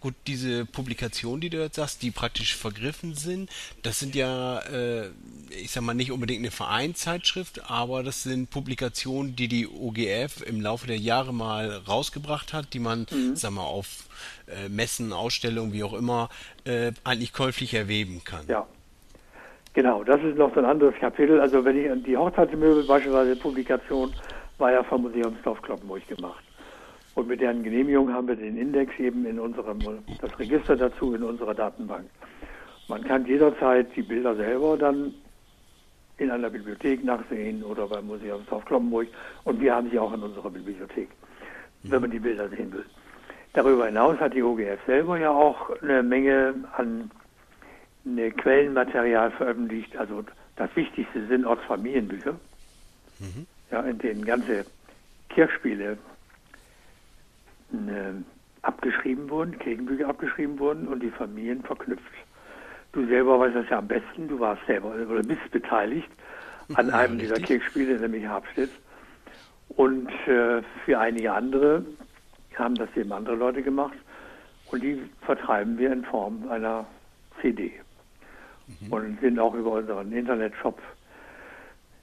Gut, diese Publikationen, die du jetzt sagst, die praktisch vergriffen sind, das sind ja, äh, ich sag mal, nicht unbedingt eine Vereinszeitschrift, aber das sind Publikationen, die die OGF im Laufe der Jahre mal rausgebracht hat, die man, mhm. sag mal, auf äh, Messen, Ausstellungen, wie auch immer, äh, eigentlich käuflich erwerben kann. Ja, Genau, das ist noch so ein anderes Kapitel. Also wenn ich an die Hochzeitsmöbel beispielsweise Publikation war ja vom Museumsdorf Kloppenburg gemacht. Und mit deren Genehmigung haben wir den Index eben in unserem, das Register dazu in unserer Datenbank. Man kann jederzeit die Bilder selber dann in einer Bibliothek nachsehen oder beim Museumsdorf Kloppenburg. Und wir haben sie auch in unserer Bibliothek, wenn man die Bilder sehen will. Darüber hinaus hat die OGF selber ja auch eine Menge an eine Quellenmaterial veröffentlicht. Also das Wichtigste sind Ortsfamilienbücher, mhm. ja, in denen ganze Kirchspiele äh, abgeschrieben wurden, Kirchenbücher abgeschrieben wurden und die Familien verknüpft. Du selber weißt das ja am besten, du warst selber oder bist beteiligt an ja, einem richtig. dieser Kirchspiele, nämlich Habstedt. Und äh, für einige andere haben das eben andere Leute gemacht und die vertreiben wir in Form einer CD mhm. und sind auch über unseren Internetshop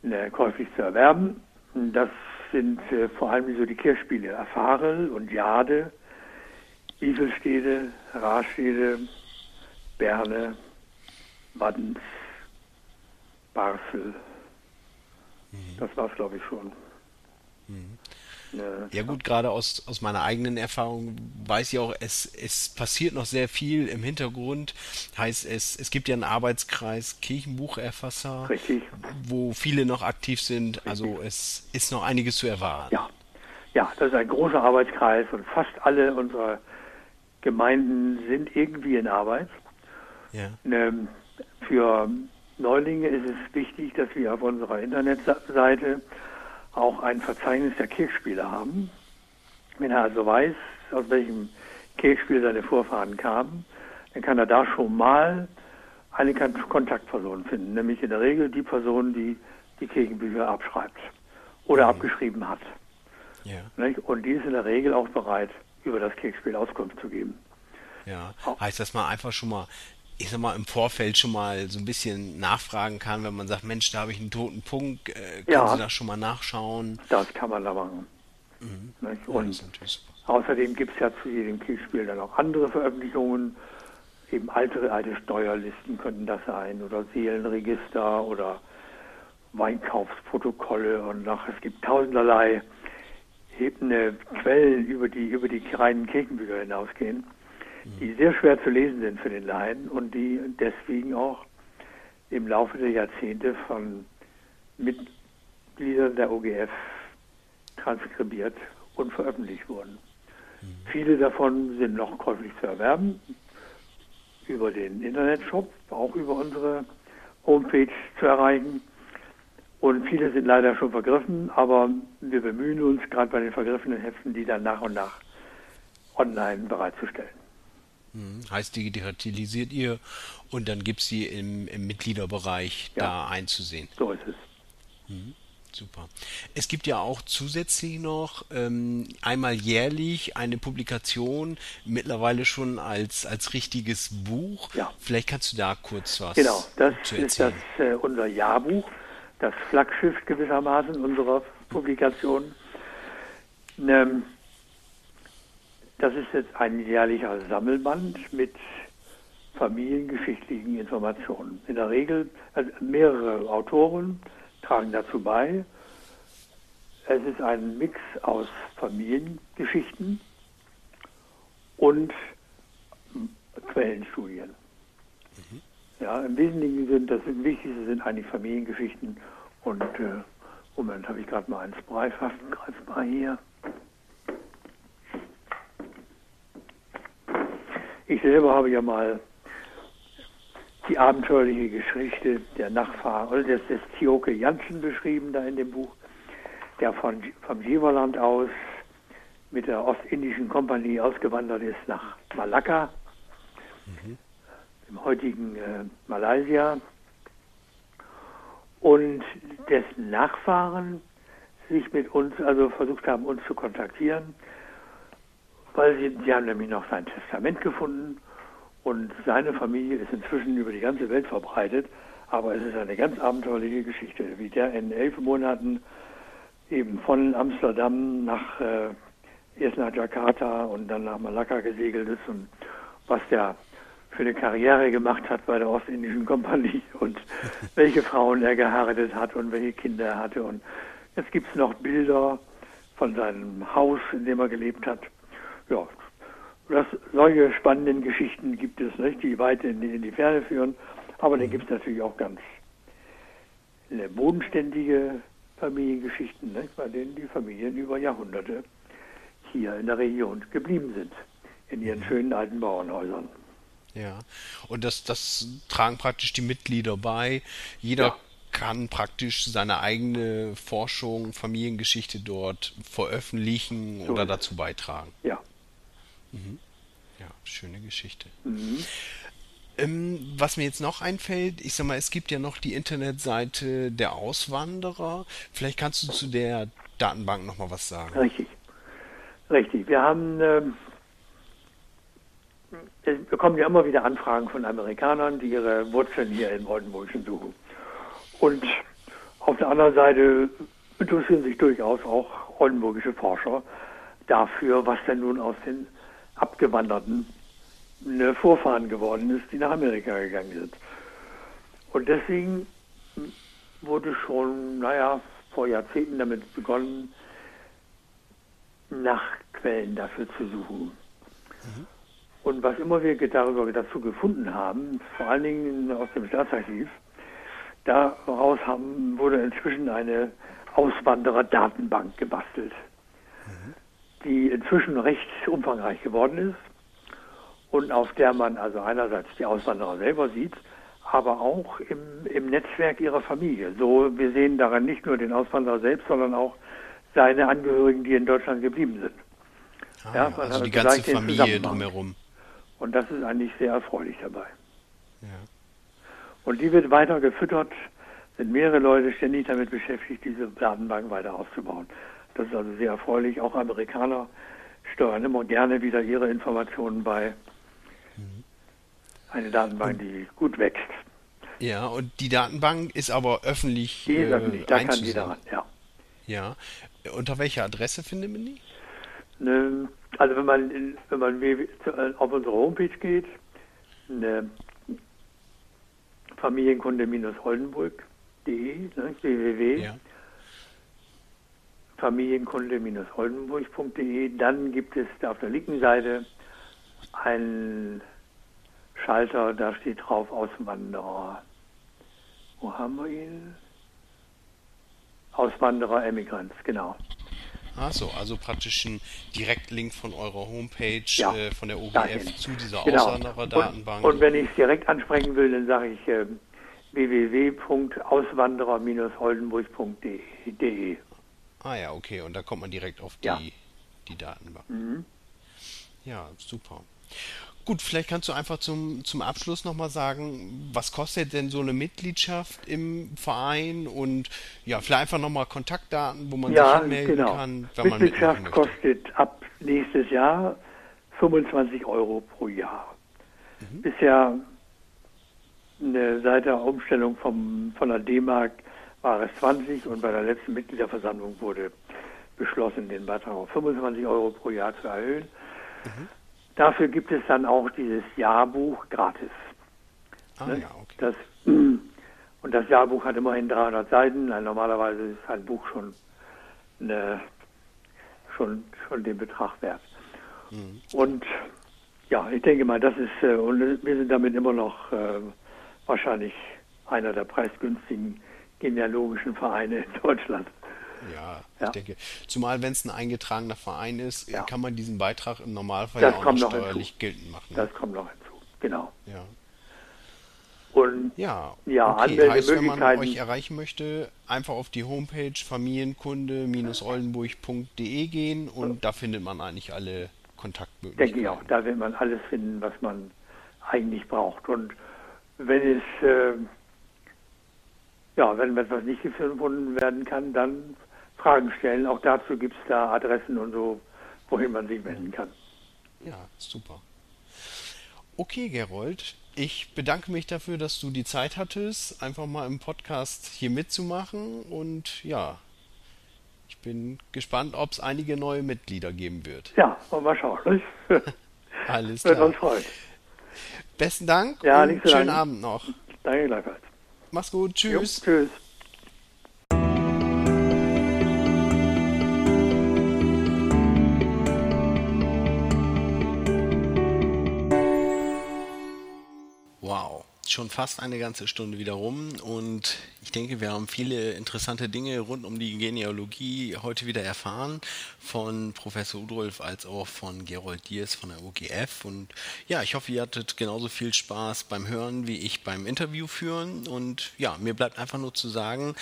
äh, käuflich zu erwerben. Das sind äh, vor allem so die Kirchspiele Erfahrel und Jade, Iselstede, Rastede, Berne, Waddens, Barsel. Mhm. Das war's, glaube ich, schon. Mhm. Ja gut, gerade aus, aus meiner eigenen Erfahrung weiß ich auch, es, es passiert noch sehr viel im Hintergrund. Heißt, es, es gibt ja einen Arbeitskreis Kirchenbucherfasser, Richtig. wo viele noch aktiv sind. Richtig. Also es ist noch einiges zu erwarten. Ja. ja, das ist ein großer Arbeitskreis und fast alle unserer Gemeinden sind irgendwie in Arbeit. Ja. Ähm, für Neulinge ist es wichtig, dass wir auf unserer Internetseite auch ein Verzeichnis der Kirchspiele haben. Wenn er also weiß, aus welchem Kirchspiel seine Vorfahren kamen, dann kann er da schon mal eine Kontaktperson finden, nämlich in der Regel die Person, die die Kirchenbücher abschreibt oder mhm. abgeschrieben hat. Ja. Und die ist in der Regel auch bereit, über das Kirchspiel Auskunft zu geben. Ja, heißt, dass man einfach schon mal, ich sag mal, im Vorfeld schon mal so ein bisschen nachfragen kann, wenn man sagt, Mensch, da habe ich einen toten Punkt, äh, können ja, Sie da schon mal nachschauen? Das kann man da machen. Mhm. Und außerdem gibt es ja zu jedem Kirchspiel dann auch andere Veröffentlichungen, eben alte, alte Steuerlisten könnten das sein oder Seelenregister oder Weinkaufsprotokolle und nach, es gibt tausenderlei hebende Quellen über die, über die reinen Kirchenbücher hinausgehen, die sehr schwer zu lesen sind für den Laien und die deswegen auch im Laufe der Jahrzehnte von Mitgliedern der OGF transkribiert und veröffentlicht wurden. Mhm. Viele davon sind noch käuflich zu erwerben über den Internetshop, auch über unsere Homepage zu erreichen. Und viele sind leider schon vergriffen, aber wir bemühen uns, gerade bei den vergriffenen Heften, die dann nach und nach online bereitzustellen. Hm, heißt, digitalisiert ihr und dann gibt es sie im, im Mitgliederbereich ja. da einzusehen. So ist es. Mhm. Super. Es gibt ja auch zusätzlich noch ähm, einmal jährlich eine Publikation, mittlerweile schon als, als richtiges Buch. Ja. Vielleicht kannst du da kurz was Genau, das ist das, äh, unser Jahrbuch das Flaggschiff gewissermaßen unserer Publikation. Ähm, das ist jetzt ein jährlicher Sammelband mit familiengeschichtlichen Informationen. In der Regel also mehrere Autoren tragen dazu bei. Es ist ein Mix aus Familiengeschichten und Quellenstudien. Mhm. Ja, im Wesentlichen sind das Wichtigste sind eigentlich Familiengeschichten und äh, Moment, habe ich gerade mal eins greifbar, greifbar hier. Ich selber habe ja mal die abenteuerliche Geschichte der Nachfahren oder des, des Tioke Janssen beschrieben da in dem Buch, der von, vom Jeverland aus mit der Ostindischen Kompanie ausgewandert ist nach Malakka. Mhm im heutigen äh, Malaysia, und dessen Nachfahren sich mit uns, also versucht haben, uns zu kontaktieren, weil sie, sie haben nämlich noch sein Testament gefunden und seine Familie ist inzwischen über die ganze Welt verbreitet, aber es ist eine ganz abenteuerliche Geschichte, wie der in elf Monaten eben von Amsterdam nach äh, erst nach Jakarta und dann nach Malakka gesegelt ist und was der für eine Karriere gemacht hat bei der Ostindischen Kompanie und welche Frauen er geheiratet hat und welche Kinder er hatte. Und jetzt gibt es noch Bilder von seinem Haus, in dem er gelebt hat. Ja, das, solche spannenden Geschichten gibt es, nicht, die weit in die, in die Ferne führen. Aber dann gibt es natürlich auch ganz bodenständige Familiengeschichten, nicht, bei denen die Familien über Jahrhunderte hier in der Region geblieben sind, in ihren schönen alten Bauernhäusern. Ja, und das, das tragen praktisch die Mitglieder bei. Jeder ja. kann praktisch seine eigene Forschung, Familiengeschichte dort veröffentlichen so oder dazu beitragen. Ja. Mhm. Ja, schöne Geschichte. Mhm. Ähm, was mir jetzt noch einfällt, ich sag mal, es gibt ja noch die Internetseite der Auswanderer. Vielleicht kannst du zu der Datenbank noch mal was sagen. Richtig. Richtig. Wir haben ähm, wir bekommen ja immer wieder Anfragen von Amerikanern, die ihre Wurzeln hier im Oldenburgischen suchen. Und auf der anderen Seite interessieren sich durchaus auch oldenburgische Forscher dafür, was denn nun aus den Abgewanderten eine Vorfahren geworden ist, die nach Amerika gegangen sind. Und deswegen wurde schon, naja, vor Jahrzehnten damit begonnen, nach Quellen dafür zu suchen. Mhm. Und was immer wir darüber dazu gefunden haben, vor allen Dingen aus dem Staatsarchiv, daraus haben, wurde inzwischen eine Auswanderer-Datenbank gebastelt. Die inzwischen recht umfangreich geworden ist und auf der man also einerseits die Auswanderer selber sieht, aber auch im, im Netzwerk ihrer Familie. So, wir sehen daran nicht nur den Auswanderer selbst, sondern auch seine Angehörigen, die in Deutschland geblieben sind. Ah, ja, also die ganze Familie drumherum. Und das ist eigentlich sehr erfreulich dabei. Ja. Und die wird weiter gefüttert, sind mehrere Leute ständig damit beschäftigt, diese Datenbank weiter auszubauen. Das ist also sehr erfreulich. Auch Amerikaner steuern immer gerne wieder ihre Informationen bei. Mhm. Eine Datenbank, die gut wächst. Ja, und die Datenbank ist aber öffentlich. Die ist öffentlich, äh, da kann jeder ran, ja. Ja. Unter welcher Adresse findet man die? Ne, also wenn man in, wenn man auf unsere Homepage geht, ne, Familienkunde-Oldenburg.de, ne, www. Ja. Familienkunde-oldenburg.de. Dann gibt es da auf der linken Seite einen Schalter, da steht drauf Auswanderer. Wo haben wir ihn? Auswanderer Emigrants, genau. Ach so, also praktisch ein Direktlink von eurer Homepage, ja, äh, von der OGF zu dieser genau. Auswanderer-Datenbank. Und, und, wenn ich es direkt ansprechen will, dann sage ich äh, www.auswanderer-oldenburg.de. Ah ja, okay, und da kommt man direkt auf die, ja. die Datenbank. Mhm. Ja, super. Gut, vielleicht kannst du einfach zum, zum Abschluss nochmal sagen, was kostet denn so eine Mitgliedschaft im Verein und ja, vielleicht einfach nochmal Kontaktdaten, wo man ja, sich anmelden genau. kann. Wenn Mitgliedschaft man kostet ab nächstes Jahr 25 Euro pro Jahr. Mhm. Bisher eine, seit der Umstellung vom, von der D-Mark war es 20 und bei der letzten Mitgliederversammlung wurde beschlossen, den Beitrag auf 25 Euro pro Jahr zu erhöhen. Mhm. Dafür gibt es dann auch dieses Jahrbuch gratis. Ah, ne? ja, okay. Das, und das Jahrbuch hat immerhin 300 Seiten. Normalerweise ist ein Buch schon, eine, schon, schon den Betrag wert. Mhm. Und ja, ich denke mal, das ist, äh, und wir sind damit immer noch äh, wahrscheinlich einer der preisgünstigen genealogischen Vereine in Deutschland. Ja, ja, ich denke, zumal wenn es ein eingetragener Verein ist, ja. kann man diesen Beitrag im Normalfall das ja auch noch steuerlich hinzu. geltend machen. Das kommt noch hinzu, genau. Ja. Und ja, ja okay. heißt, wenn man euch erreichen möchte, einfach auf die Homepage familienkunde-oldenburg.de gehen und ja. da findet man eigentlich alle Kontaktmöglichkeiten. Denke ich auch, da wird man alles finden, was man eigentlich braucht. Und wenn es äh, ja, wenn etwas nicht gefunden werden kann, dann Fragen stellen. Auch dazu gibt es da Adressen und so, wohin man sich wenden kann. Ja, super. Okay, Gerold, ich bedanke mich dafür, dass du die Zeit hattest, einfach mal im Podcast hier mitzumachen. Und ja, ich bin gespannt, ob es einige neue Mitglieder geben wird. Ja, mal schauen. Alles klar. Wird uns freuen. Besten Dank ja, und schönen Abend noch. Danke gleichfalls. Mach's gut. Tschüss. Jo, tschüss. Schon fast eine ganze Stunde wieder rum. Und ich denke, wir haben viele interessante Dinge rund um die Genealogie heute wieder erfahren. Von Professor Udolf als auch von Gerold Diers von der OGF und ja, ich hoffe, ihr hattet genauso viel Spaß beim Hören wie ich beim Interview führen. Und ja, mir bleibt einfach nur zu sagen,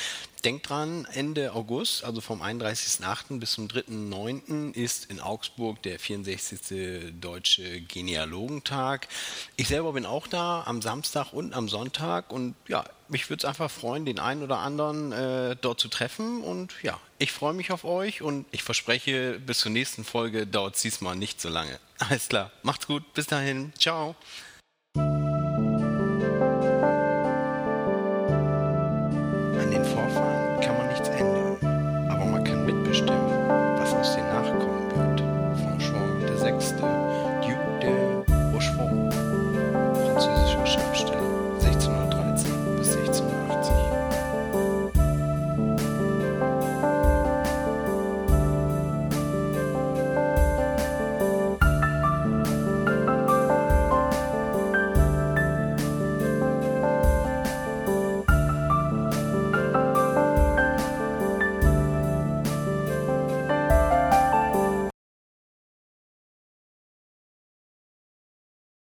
denkt dran, Ende August, also vom 31.08. bis zum 3.09. ist in Augsburg der 64. Deutsche Genealogentag. Ich selber bin auch da am Samstag und am Sonntag und ja, mich würde es einfach freuen, den einen oder anderen äh, dort zu treffen und ja, ich freue mich auf euch und ich verspreche, bis zur nächsten Folge dauert es diesmal nicht so lange. Alles klar, macht's gut, bis dahin, ciao.